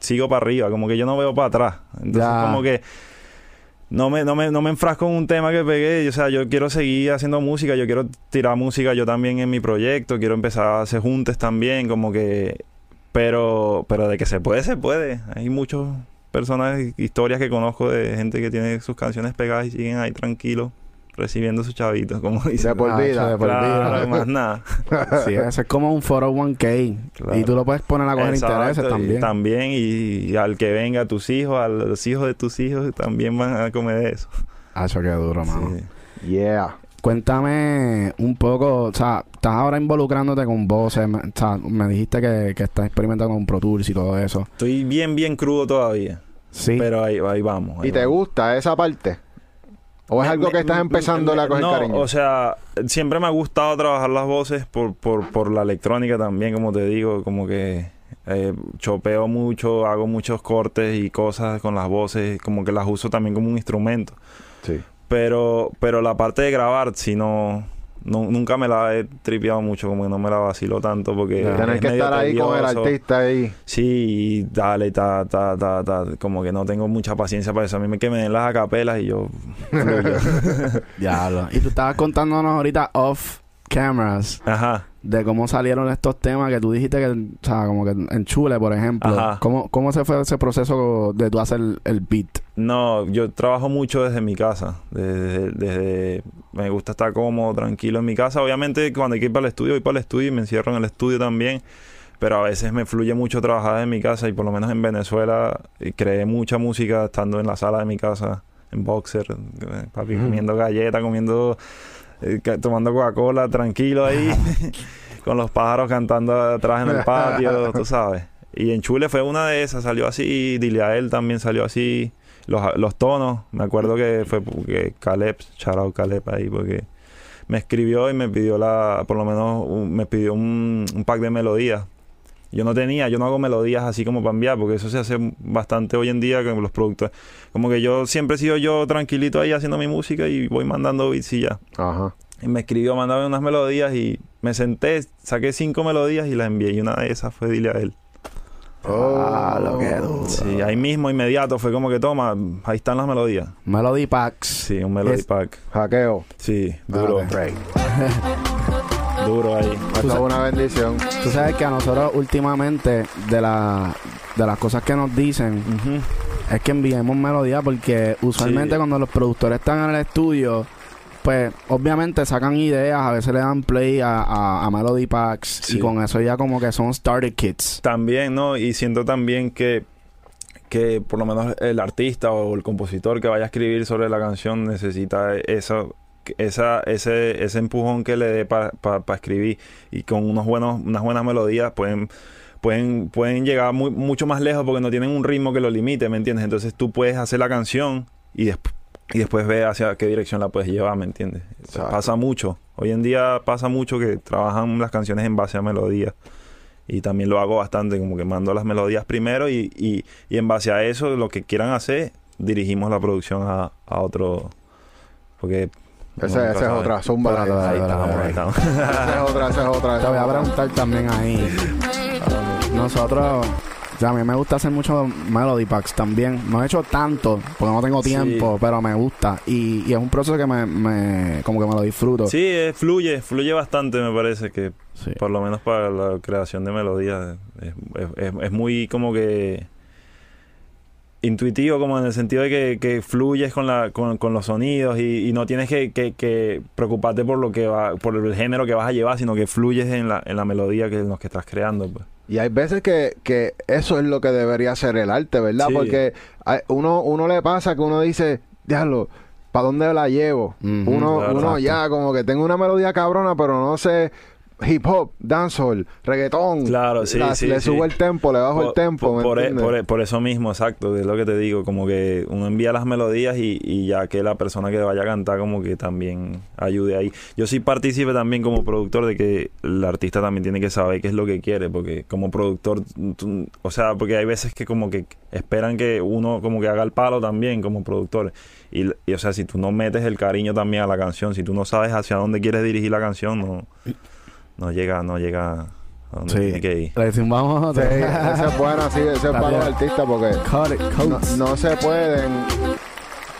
sigo para arriba, como que yo no veo para atrás. Entonces, Ya. como que no me, no, me, no me enfrasco en un tema que pegué. O sea, yo quiero seguir haciendo música, yo quiero tirar música yo también en mi proyecto, quiero empezar a hacer juntes también, como que... Pero, pero de que se puede, se puede. Hay muchos personas, historias que conozco de gente que tiene sus canciones pegadas y siguen ahí tranquilos recibiendo sus chavitos, como dicen. De por Ah, vida. de por vida. más nada. Sí, eso es como un 401k. Claro. Y tú lo puedes poner a coger Exacto, intereses y también. También, y, y al que venga tus hijos, a los hijos de tus hijos, también van a comer de eso. Hacho, qué duro, mano. Sí. Yeah. Cuéntame un poco, o sea, estás ahora involucrándote con voces, me, o sea, me dijiste que, que estás experimentando con Pro Tools y todo eso. Estoy bien, bien crudo todavía. Sí. Pero ahí, ahí vamos. ahí ¿Y te vamos. gusta esa parte? ¿O es Me- algo que me- estás empezando a coger no, cariño? o sea, siempre me ha gustado trabajar las voces por, por, por la electrónica también, como te digo, como que eh, chopeo mucho, hago muchos cortes y cosas con las voces, como que las uso también como un instrumento. sí. Pero, pero la parte de grabar, si no, no, nunca me la he tripeado mucho, como que no me la vacilo tanto porque... Tener es que medio estar ahí con el artista ahí. Sí, y dale, ta, ta, ta, ta, como que no tengo mucha paciencia para eso. A mí me que me den las acapelas y yo... Diablo. Y tú estabas contándonos ahorita off cameras Ajá. de cómo salieron estos temas que tú dijiste que, o sea, como que en Chule, por ejemplo. Ajá. ¿Cómo, ¿Cómo se fue ese proceso de tú hacer el beat? No, yo trabajo mucho desde mi casa. Desde, desde- me gusta estar cómodo, tranquilo en mi casa. Obviamente cuando hay que ir para el estudio, voy para el estudio y me encierro en el estudio también. Pero a veces me fluye mucho trabajar desde mi casa y por lo menos en Venezuela eh, creé mucha música estando en la sala de mi casa, en boxer, eh, papi comiendo galletas, comiendo, eh, tomando Coca-Cola, tranquilo ahí, con los pájaros cantando atrás en el patio, tú sabes. Y en Chule fue una de esas, salió así, Dile a él también salió así los, los tonos. Me acuerdo que fue porque Caleb, out Caleb ahí, porque me escribió y me pidió la, por lo menos un- me pidió un, un pack de melodías. Yo no tenía, yo no hago melodías así como para enviar, porque eso se hace bastante hoy en día con los productores. Como que yo siempre he sido yo tranquilito ahí haciendo mi música y voy mandando beats y ya. Ajá. Y me escribió, mandaba unas melodías y me senté, saqué cinco melodías y las envié. Y una de esas fue Dile a él. Ah, lo que duro. Sí, ahí mismo, inmediato, fue como que toma, ahí están las melodías. Melody Packs. Sí, un melody Es- pack. Hackeo. Sí, duro, Ah, duro ahí. Eso es una bendición. Tú sabes que a nosotros últimamente de, la, de las cosas que nos dicen es que enviemos melodía porque usualmente Sí. cuando los productores están en el estudio, pues obviamente sacan ideas, a veces le dan play a, a- a Melody Packs y con eso ya como que son starter kits. También, ¿no? Y siento también que, que por lo menos el artista o el compositor que vaya a escribir sobre la canción necesita eso, esa, ese, ese empujón que le dé para escribir. Y con unos buenos, unas buenas melodías pueden, pueden, pueden llegar muy- mucho más lejos porque no tienen un ritmo que lo limite, ¿me entiendes? Entonces tú puedes hacer la canción y después y después ver hacia qué dirección la puedes llevar, ¿me entiendes? Pasa mucho. Hoy en día pasa mucho que trabajan las canciones en base a melodías. Y también lo hago bastante, como que mando las melodías primero y, y, y en base a eso, lo que quieran hacer, dirigimos la producción a, a otro. Porque. Esa esa es otra. Zumba. Esa Ahí estamos, ahí estamos. es otra, esa es otra. Te voy a preguntar también ahí. Nosotros, sea, a mí me gusta hacer mucho Melody Packs también. No he hecho tanto porque no tengo Sí. tiempo, pero me gusta. Y, y es un proceso que me, me- como que me lo disfruto. Sí, eh, fluye, fluye bastante, me parece que Sí. por lo menos para la creación de melodías es, es- es- es muy como que intuitivo como en el sentido de que, que fluyes con, la, con, con los sonidos y, y no tienes que, que- que preocuparte por lo que va, por el género que vas a llevar, sino que fluyes en la, en la melodía que, en los que estás creando. pues. Y hay veces que, que eso es lo que debería ser el arte, ¿verdad? Sí. Porque hay- uno, uno le pasa que uno dice, diablo, ¿para dónde la llevo? Uno uno ya como que tengo una melodía cabrona, pero no sé hip hop, dancehall, reggaetón. Claro, sí, La- sí, Le sí. subo el tempo, le bajo el Por- tempo, por, ¿me por, e- entiendes? por e- por eso mismo, exacto, es lo que te digo, como que uno envía las melodías y, y ya que la persona que vaya a cantar como que también ayude ahí. Yo sí participe también como productor de que el artista también tiene que saber qué es lo que quiere, porque como productor, tú- o sea, porque hay veces que como que esperan que uno como que haga el palo también como productor. Y, y, o sea, si tú no metes el cariño también a la canción, si tú no sabes hacia dónde quieres dirigir la canción, no, no llega, no llega a donde Sí. tiene que ir. Le decimos, vamos Sí, ese es bueno, sí, ese es para los artistas porque no, se pueden,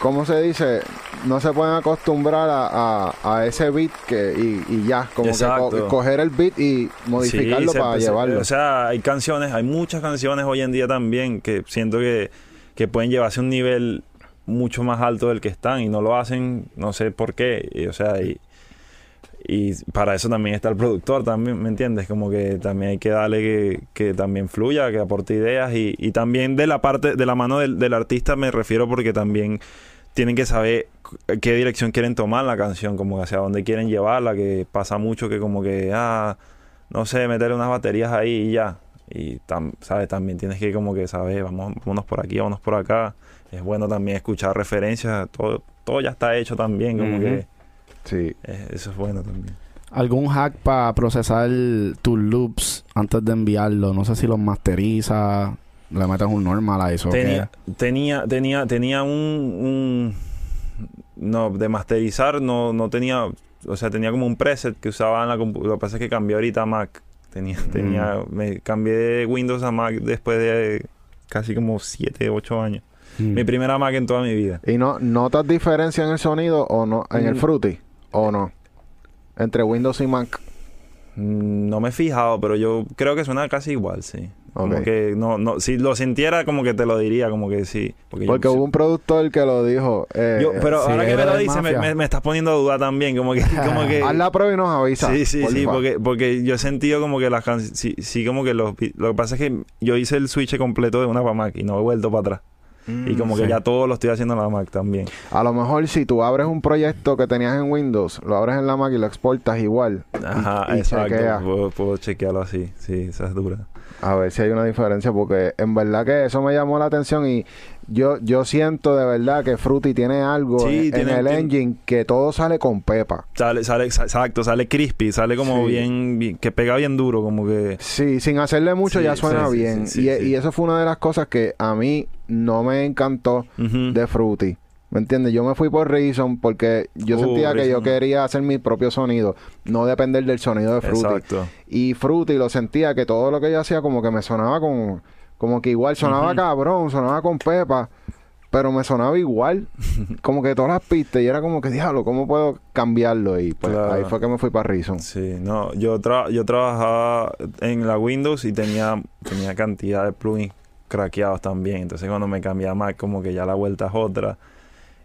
¿cómo se dice? No se pueden acostumbrar a, a, a ese beat que y, y ya, como que co- coger el beat y modificarlo Sí, para se- llevarlo. O sea, hay canciones, hay muchas canciones hoy en día también que siento que, que pueden llevarse a un nivel mucho más alto del que están y no lo hacen, no sé por qué. Y, o sea, y, y para eso también está el productor, también, ¿me entiendes? Como que también hay que darle que, que también fluya, que aporte ideas y, y también de la parte, de la mano del, del artista me refiero porque también tienen que saber qué dirección quieren tomar la canción, como hacia dónde quieren llevarla, que pasa mucho que como que, ah, no sé, meterle unas baterías ahí y ya. Y, tam- ¿sabes? También tienes que como que saber, vamos, vámonos por aquí, vámonos por acá. Es bueno también escuchar referencias, todo, todo ya está hecho también, como que Sí. eh, eso es bueno también. ¿Algún hack para procesar tus loops antes de enviarlo? No sé si los masteriza, le metes un normal a eso. Tenía, tenía, tenía, tenía un, un- no, de masterizar no, no tenía, o sea, tenía como un preset que usaba en la computadora. Lo que pasa es que cambié ahorita a Mac. Tenía, tenía, me cambié de Windows a Mac después de casi como 7, 8 años. Mm. Mi primera Mac en toda mi vida. ¿Y no notas diferencia en el sonido o no? ¿En el Mm. Fruity? ¿O no? Entre Windows y Mac. Mm, No me he fijado, pero yo creo que suena casi igual, sí. Como Ok. que no, no, si lo sintiera como que te lo diría, como que sí. Porque, yo- hubo un productor que lo dijo. Eh, yo- pero sí, ahora que me lo de dices, me, mafia. me- me estás poniendo a duda también, como que, como que Haz la prueba y nos avisa. Sí, sí, sí, porque, porque yo he sentido como que las canciones, sí, sí, como que los, lo que pasa es que yo hice el switch completo de una para Mac y no he vuelto para atrás. Y como que sí. ya todo lo estoy haciendo en la Mac también. A lo mejor si tú abres un proyecto que tenías en Windows, lo abres en la Mac y lo exportas igual. y- Ajá, y exacto. chequeas. Puedo, puedo chequearlo así, sí, esa es dura. A ver si hay una diferencia, porque en verdad que eso me llamó la atención y yo, yo siento de verdad que Fruity tiene algo Sí, en, tiene- en el tiene- engine que todo sale con pepa. Sale, sale, exa- exacto, sale crispy, sale como Sí. bien, bien- que pega bien duro, como que... Sí, sin hacerle mucho Sí, ya suena bien. sí, y, eso fue una de las cosas que a mí no me encantó de Fruity. ¿Me entiendes? Yo me fui por Reason porque yo Uh, sentía que yo quería hacer mi propio sonido, no depender del sonido de Fruity. Exacto. Y Fruity lo sentía que todo lo que yo hacía como que me sonaba con... Como que igual sonaba cabrón, sonaba con pepa, pero me sonaba igual. como que todas las pistas y era como que, diablo, ¿cómo puedo cambiarlo? Y pues Claro. ahí fue que me fui para Reason. Sí, no, yo, tra- yo trabajaba en la Windows y tenía, tenía cantidad de plugins craqueados también. Entonces cuando me cambié a Mac como que ya la vuelta es otra.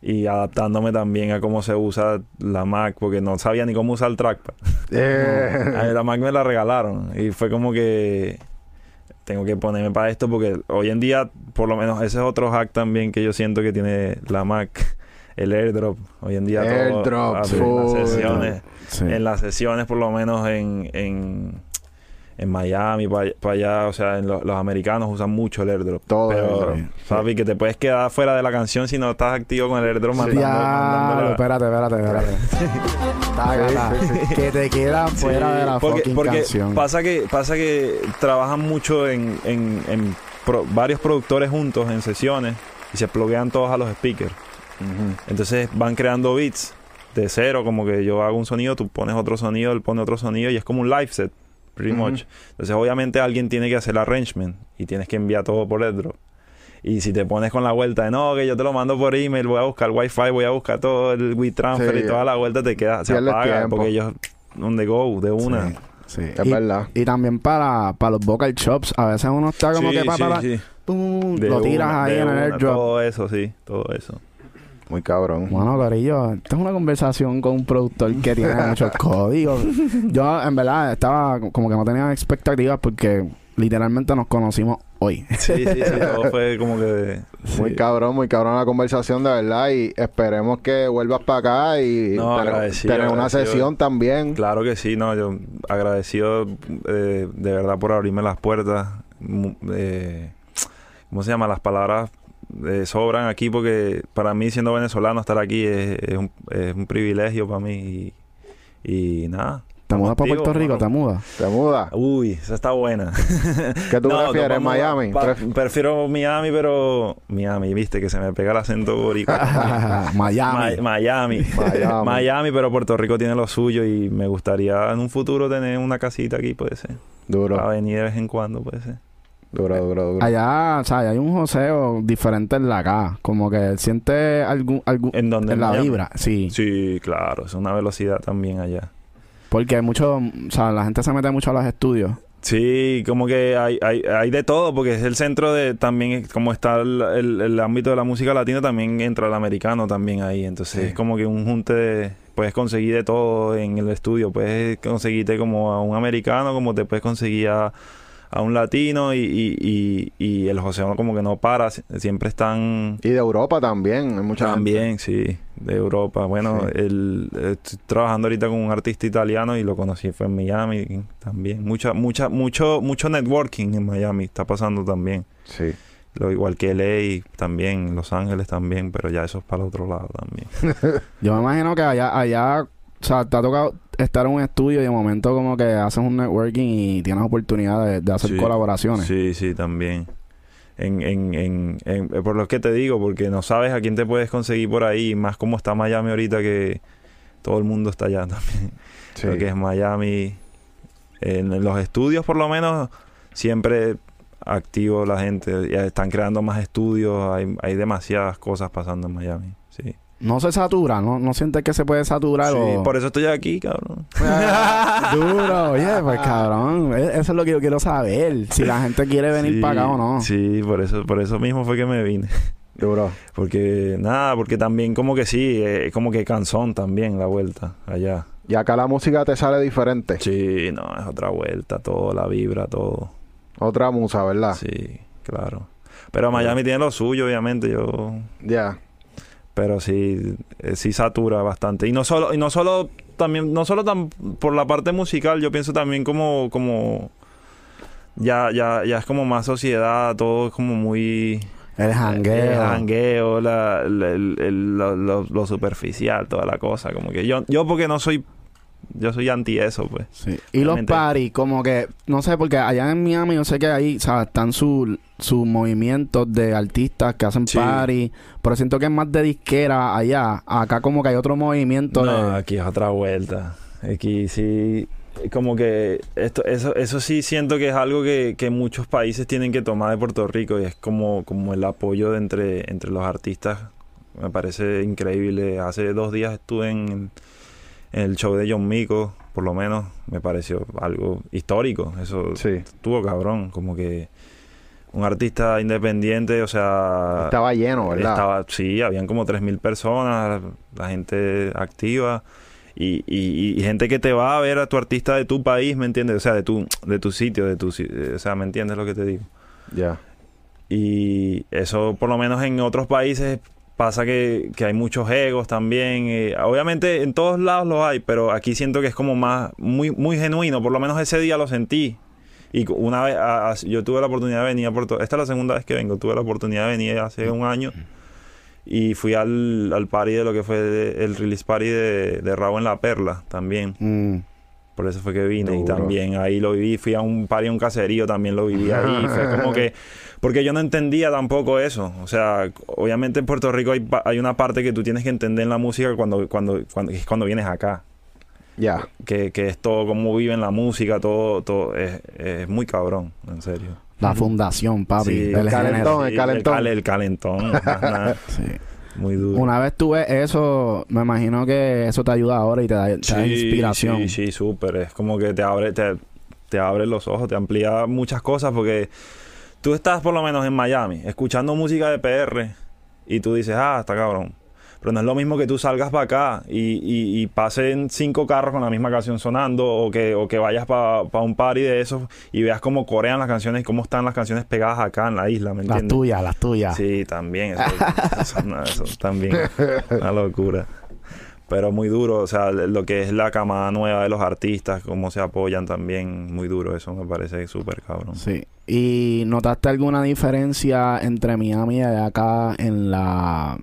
Y adaptándome también a cómo se usa la Mac, porque no sabía ni cómo usar el trackpad. Eh, la Mac me la regalaron y fue como que tengo que ponerme para esto porque hoy en día, por lo menos, ese es otro hack también que yo siento que tiene la Mac, el airdrop. Hoy en día Airdrop, sí. en las sesiones, Sí. en las sesiones por lo menos en, en, en Miami, para allá, o sea, en lo- los americanos usan mucho el airdrop. Todo Pero, papi, que te puedes quedar fuera de la canción si no estás activo con el airdrop mandando, Ya, espérate, espérate, espérate. Que te queda Sí, fuera de la porque, fucking porque canción. pasa que pasa que trabajan mucho en, en- en pro- varios productores juntos en sesiones y se pluguean todos a los speakers. Entonces van creando beats de cero como que yo hago un sonido tú pones otro sonido él pone otro sonido y es como un live set pretty much entonces obviamente alguien tiene que hacer el arrangement y tienes que enviar todo por airdrop y si te pones con la vuelta de no, que yo te lo mando por email, voy a buscar wifi, voy a buscar todo el WeTransfer Sí. y toda la vuelta te queda, se apaga tiempo. porque ellos on the go, de una. Sí, sí. Es y, verdad. y también para, para los vocal chops, a veces uno está como Sí, que para, sí, sí. lo tiras una, ahí en el airdrop. Todo eso, sí, todo eso. Muy cabrón. Bueno, Corillo, esta es una conversación con un productor que tiene muchos códigos. Yo, en verdad, estaba como que no tenía expectativas porque literalmente nos conocimos hoy. Sí, sí, sí, todo fue como que... Muy cabrón, muy cabrón la conversación de verdad y esperemos que vuelvas para acá y No, tener, una sesión también. Claro que sí, no, yo agradecido eh, de verdad por abrirme las puertas. Eh, ¿Cómo se llama? Las palabras eh, sobran aquí porque para mí siendo venezolano estar aquí es, es un, es un privilegio para mí y, y nada. ¿Te mudas para Puerto Rico? mano. ¿Te mudas? ¿Te mudas? Uy, esa está buena. ¿Qué tú No, prefieres, Miami? prefiero Miami, pero Miami, viste que se me pega el acento boricua. Miami. Ma- Miami. Miami. Miami, pero Puerto Rico tiene lo suyo y me gustaría en un futuro tener una casita aquí, puede ser. Duro, Para venir de vez en cuando, puede ser. Duro, duro, duro. Allá, o sea, hay un joseo diferente en la acá. Como que siente algún, algún ¿En dónde? en la Miami? vibra, sí. Sí, claro, es una velocidad también allá. Porque hay mucho, o sea, la gente se mete mucho a los estudios. Sí, como que hay, hay, hay de todo, porque es el centro de también, como está el, el- el ámbito de la música latina, también entra el americano también ahí. Entonces Sí. es como que un junte de, puedes conseguir de todo en el estudio. Puedes conseguirte como a un americano, como te puedes conseguir a, a un latino y, y, y, y el joseo como que no para, sie- siempre están... Y de Europa también, hay mucha gente. También, sí, de Europa. Bueno, Sí. el, estoy trabajando ahorita con un artista italiano y lo conocí fue en Miami también. Mucha, mucha, mucho, mucho networking en Miami está pasando también. Sí. Lo igual que LA también, Los Ángeles también, pero ya eso es para el otro lado también. Yo me imagino que allá, allá, o sea, te ha tocado estar en un estudio y de momento como que haces un networking y tienes oportunidad de, de hacer Sí, colaboraciones. Sí, sí, también. En, en, en, en- por lo que te digo, porque no sabes a quién te puedes conseguir por ahí, más como está Miami ahorita que todo el mundo está allá también. Sí. Lo que es Miami. En los estudios, por lo menos, siempre activo la gente. Ya están creando más estudios. Hay, hay demasiadas cosas pasando en Miami. Sí. No se satura, ¿no? No sientes que se puede saturar Sí, o... por eso estoy aquí, cabrón. Duro, oye, pues cabrón. e- Eso es lo que yo quiero saber. Si la gente quiere venir Sí, para acá o no. Sí, por eso, por eso mismo fue que me vine. Duro. Porque, nada, porque también como que sí, eh, como que cansón también la vuelta allá. Y acá la música te sale diferente. Sí, no, es otra vuelta, todo, la vibra, todo. Otra musa, ¿verdad? Sí, claro. Pero Miami tiene lo suyo, obviamente, yo... Ya. Pero sí, eh, sí satura bastante. Y no solo, y no solo también, no solo tan por la parte musical, yo pienso también como, como ya, ya, ya es como más sociedad, todo es como muy El jangueo. el jangueo, la, la- el- el- lo, lo- lo superficial, toda la cosa. Como que yo, yo porque no soy, yo soy anti eso, pues. Sí. Y los parties, como que, no sé, porque allá en Miami yo sé que ahí, ¿sabes? Están sus sus movimientos de artistas que hacen Sí. party, pero siento que es más de disquera allá. Acá como que hay otro movimiento No, de... aquí es otra vuelta. Aquí sí, como que esto, eso, eso sí siento que es algo que, que muchos países tienen que tomar de Puerto Rico y es como, como el apoyo de entre, entre los artistas. Me parece increíble. Hace dos días estuve en, en el show de John Mico, por lo menos me pareció algo histórico. Eso Sí. estuvo cabrón, como que un artista independiente, o sea... Estaba lleno, ¿verdad? Estaba, sí, habían como 3.000 personas, la gente activa y, y- y gente que te va a ver a tu artista de tu país, ¿me entiendes? O sea, de tu, de tu sitio, de tu, o sea, ¿me entiendes lo que te digo? Ya. Y eso por lo menos en otros países pasa que, que hay muchos egos también. eh, obviamente en todos lados los hay, pero aquí siento que es como más, muy, muy genuino, por lo menos ese día lo sentí. Y una vez, yo tuve la oportunidad de venir a Puerto Esta es la segunda vez que vengo. Tuve la oportunidad de venir hace un año. Y fui al, al party de lo que fue el release party de, de Raúl en la Perla también. Mm. Por eso fue que vine y Duro. también ahí lo viví. Fui a un party, a un caserío, también lo viví ahí. Fue como que... Porque yo no entendía tampoco eso. O sea, obviamente en Puerto Rico hay, hay una parte que tú tienes que entender en la música cuando, cuando, cuando, es cuando vienes acá. Ya. Que, que es todo, cómo viven la música, todo, todo es, es muy cabrón, en serio. La fundación, papi. Sí, el calentón, el calentón. El, cal- el calentón. Sí. Muy duro. Una vez tuve eso, me imagino que eso te ayuda ahora y te da, te da inspiración. Sí, sí, súper. Es como que te abre, te, te abre los ojos, te amplía muchas cosas porque tú estás por lo menos en Miami escuchando música de PR y tú dices, ah, está cabrón. Pero no es lo mismo que tú salgas para acá y, y, y pasen cinco carros con la misma canción sonando o que, o que vayas para un party de esos y veas cómo corean las canciones y cómo están las canciones pegadas acá en la isla, ¿me Las entiendes? tuyas, las tuyas. Sí, también. Eso, eso- eso- eso también. Una locura. Pero muy duro. O sea, lo que es la camada nueva de los artistas, cómo se apoyan también, muy duro. Eso me parece súper cabrón. Sí. ¿Y notaste alguna diferencia entre Miami y acá en la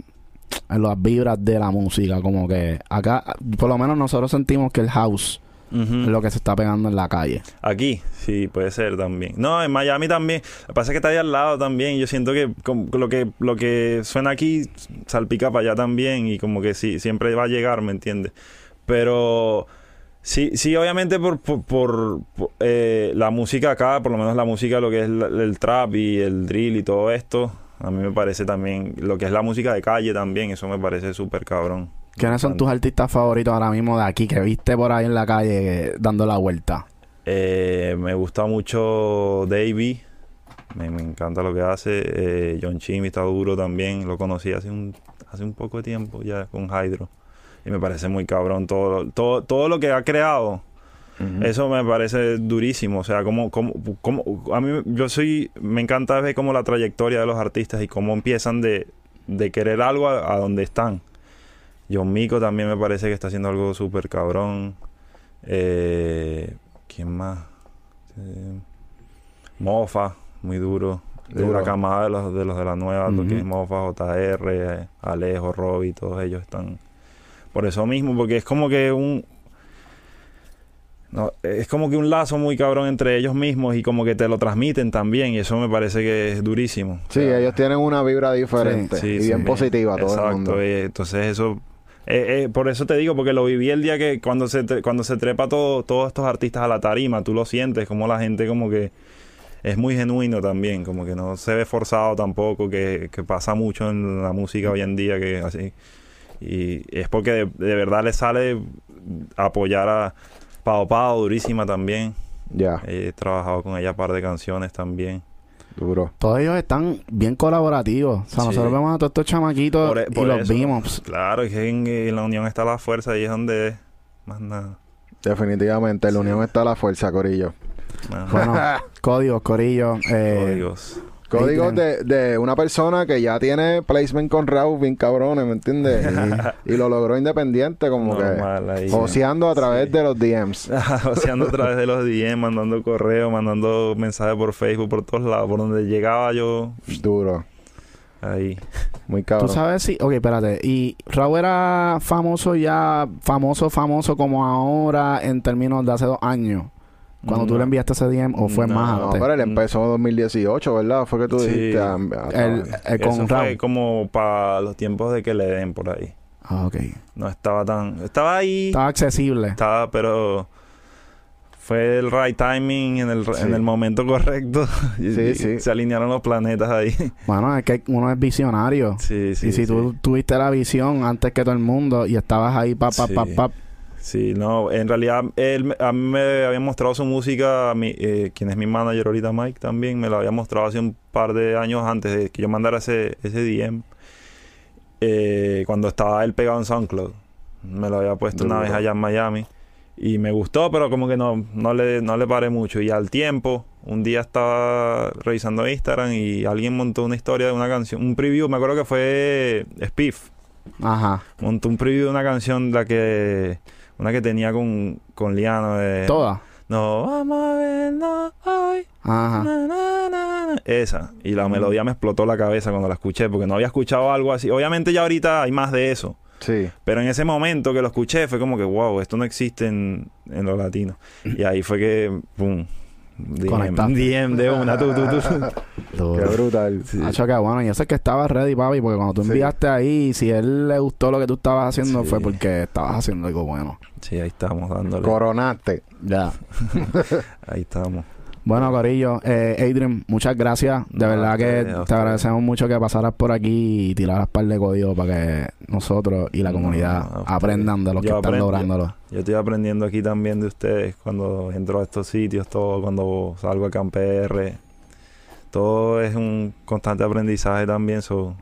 en las vibras de la música? Como que acá, por lo menos nosotros sentimos que el house es lo que se está pegando en la calle. Aquí, sí, puede ser también. No, en Miami también. Lo que pasa es que está ahí al lado también. Yo siento que com- lo que lo que suena aquí salpica para allá también y como que sí, siempre va a llegar, ¿me entiendes? Pero sí, sí, obviamente por, por, por- por, eh, la música acá, por lo menos la música, lo que es la- el trap y el drill y todo esto, a mí me parece también, lo que es la música de calle también, eso me parece súper cabrón. ¿Quiénes son tus artistas favoritos ahora mismo de aquí que viste por ahí en la calle eh, dando la vuelta? Eh, me gusta mucho Davey. Me, me encanta lo que hace. Eh, John Chimmy está duro también. Lo conocí hace un, hace un poco de tiempo ya con Hydro. Y me parece muy cabrón todo, todo, todo lo que ha creado. Eso me parece durísimo. O sea, como, como, como a mí yo soy, me encanta ver como la trayectoria de los artistas y cómo empiezan de, de querer algo a, a donde están. John Mico también me parece que está haciendo algo súper cabrón. Eh, ¿Quién más? Eh, Mofa, muy duro. De Duro. la camada de los de los de la nueva, lo que es Mofa, JR, Alejo, Robbie, todos ellos están por eso mismo, porque es como que un no, es como que un lazo muy cabrón entre ellos mismos y como que te lo transmiten también y eso me parece que es durísimo. Sí, O sea, ellos tienen una vibra diferente Sí, y bien sí. positiva todo Exacto, el mundo. y entonces eso Eh, eh, por eso te digo, porque lo viví el día que cuando se, cuando se trepa todo, todos estos artistas a la tarima, tú lo sientes, como la gente como que es muy genuino también, como que no se ve forzado tampoco, que, que pasa mucho en la música hoy en día, que así. Y es porque de, de verdad le sale apoyar a Pao Pao, durísima también. Ya, He trabajado con ella un par de canciones también. duro. Todos ellos están bien colaborativos. O sea, Sí. nosotros vemos a todos estos chamaquitos Por e- y los eso. vimos. Claro, es que en, en la unión está la fuerza y es donde es. Más nada. Definitivamente, en la unión está la fuerza, Corillo. Bueno, códigos, corillo. Eh, códigos. Códigos de, de una persona que ya tiene placement con Raúl bien cabrones, ¿me entiendes? Y, y lo logró independiente, como Normal, que joseando a través Sí. de los DMs. Haciendo a través de los DM, mandando correo, mandando mensajes por Facebook, por todos lados. Por donde llegaba yo, Duro, ahí. muy Tú cabrón. sabes si... Ok, espérate. ¿Y Raúl era famoso ya, famoso, famoso como ahora en términos de hace dos años? Cuando tú No. le enviaste ese DM o fue No, más No, antes? pero él empezó en 2018, ¿verdad? Fue que tú Sí. dijiste. ah, ah, El, el Eso con fue Raúl. como para los tiempos de que le den por ahí. Ah, ok. No estaba tan... Estaba ahí, Estaba accesible. estaba, pero... Fue el right timing en el, Sí. en el momento correcto. Y- Sí, y sí. Se alinearon los planetas ahí. Bueno, es que uno es visionario. Sí, sí. y si sí. tú tuviste la visión antes que todo el mundo y estabas ahí, pa, pa, Sí. pa, pa, Sí, no, en realidad él me- a mí me había mostrado su música, a mí, eh, quien es mi manager ahorita, Mike, también me lo había mostrado hace un par de años antes de que yo mandara ese, ese DM, eh, cuando estaba él pegado en SoundCloud. Me lo había puesto una vez allá en Miami y me gustó, pero como que no, no, le, no le paré mucho. Y al tiempo, un día estaba revisando Instagram y alguien montó una historia de una canción, un preview, me acuerdo que fue Spiff Ajá. montó un preview de una canción la que una que tenía con con Liano de Toda. no vamos a verlo hoy Ajá. na, na, na, na. esa y la melodía me explotó la cabeza cuando la escuché porque no había escuchado algo así obviamente ya ahorita hay más de eso Sí. pero en ese momento que lo escuché fue como que wow esto no existe en, en los latinos y ahí fue que pum DM. DM de una tú, tú, tú. Qué brutal. Sí. Hacho, qué bueno. Y eso es que estabas ready, papi, porque cuando tú Sí. enviaste ahí, si él le gustó lo que tú estabas haciendo, Sí. fue porque estabas haciendo algo bueno. sí ahí estamos dándole Coronaste. Ya. ahí estamos Bueno, Corillo, eh, Adrian, muchas gracias. De No, verdad que te agradecemos mucho que pasaras por aquí y tiraras par de códigos para que nosotros y la No, comunidad aprendan de los que están lográndolo. Yo estoy aprendiendo aquí también de ustedes cuando entro a estos sitios, todo cuando salgo a CamPR. Todo es un constante aprendizaje también. so,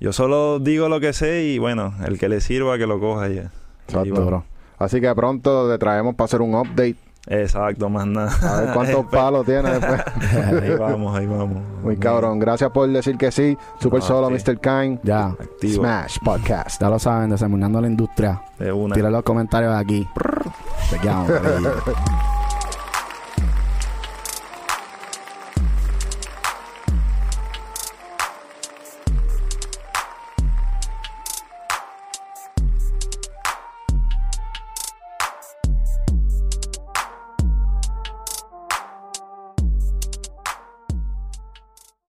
yo solo digo lo que sé y bueno, el que le sirva que lo coja ya. Exacto. Duro. Así que pronto te traemos para hacer un update. Exacto, más nada. A ver cuántos palos tiene después. ahí vamos, ahí vamos. Muy cabrón. Gracias por decir que sí. Super No, solo, sí. Mr. Kind. Ya. Activo. Smash Podcast. Ya lo saben, desempeñando la industria. De una. Tira los comentarios aquí. Te quedamos.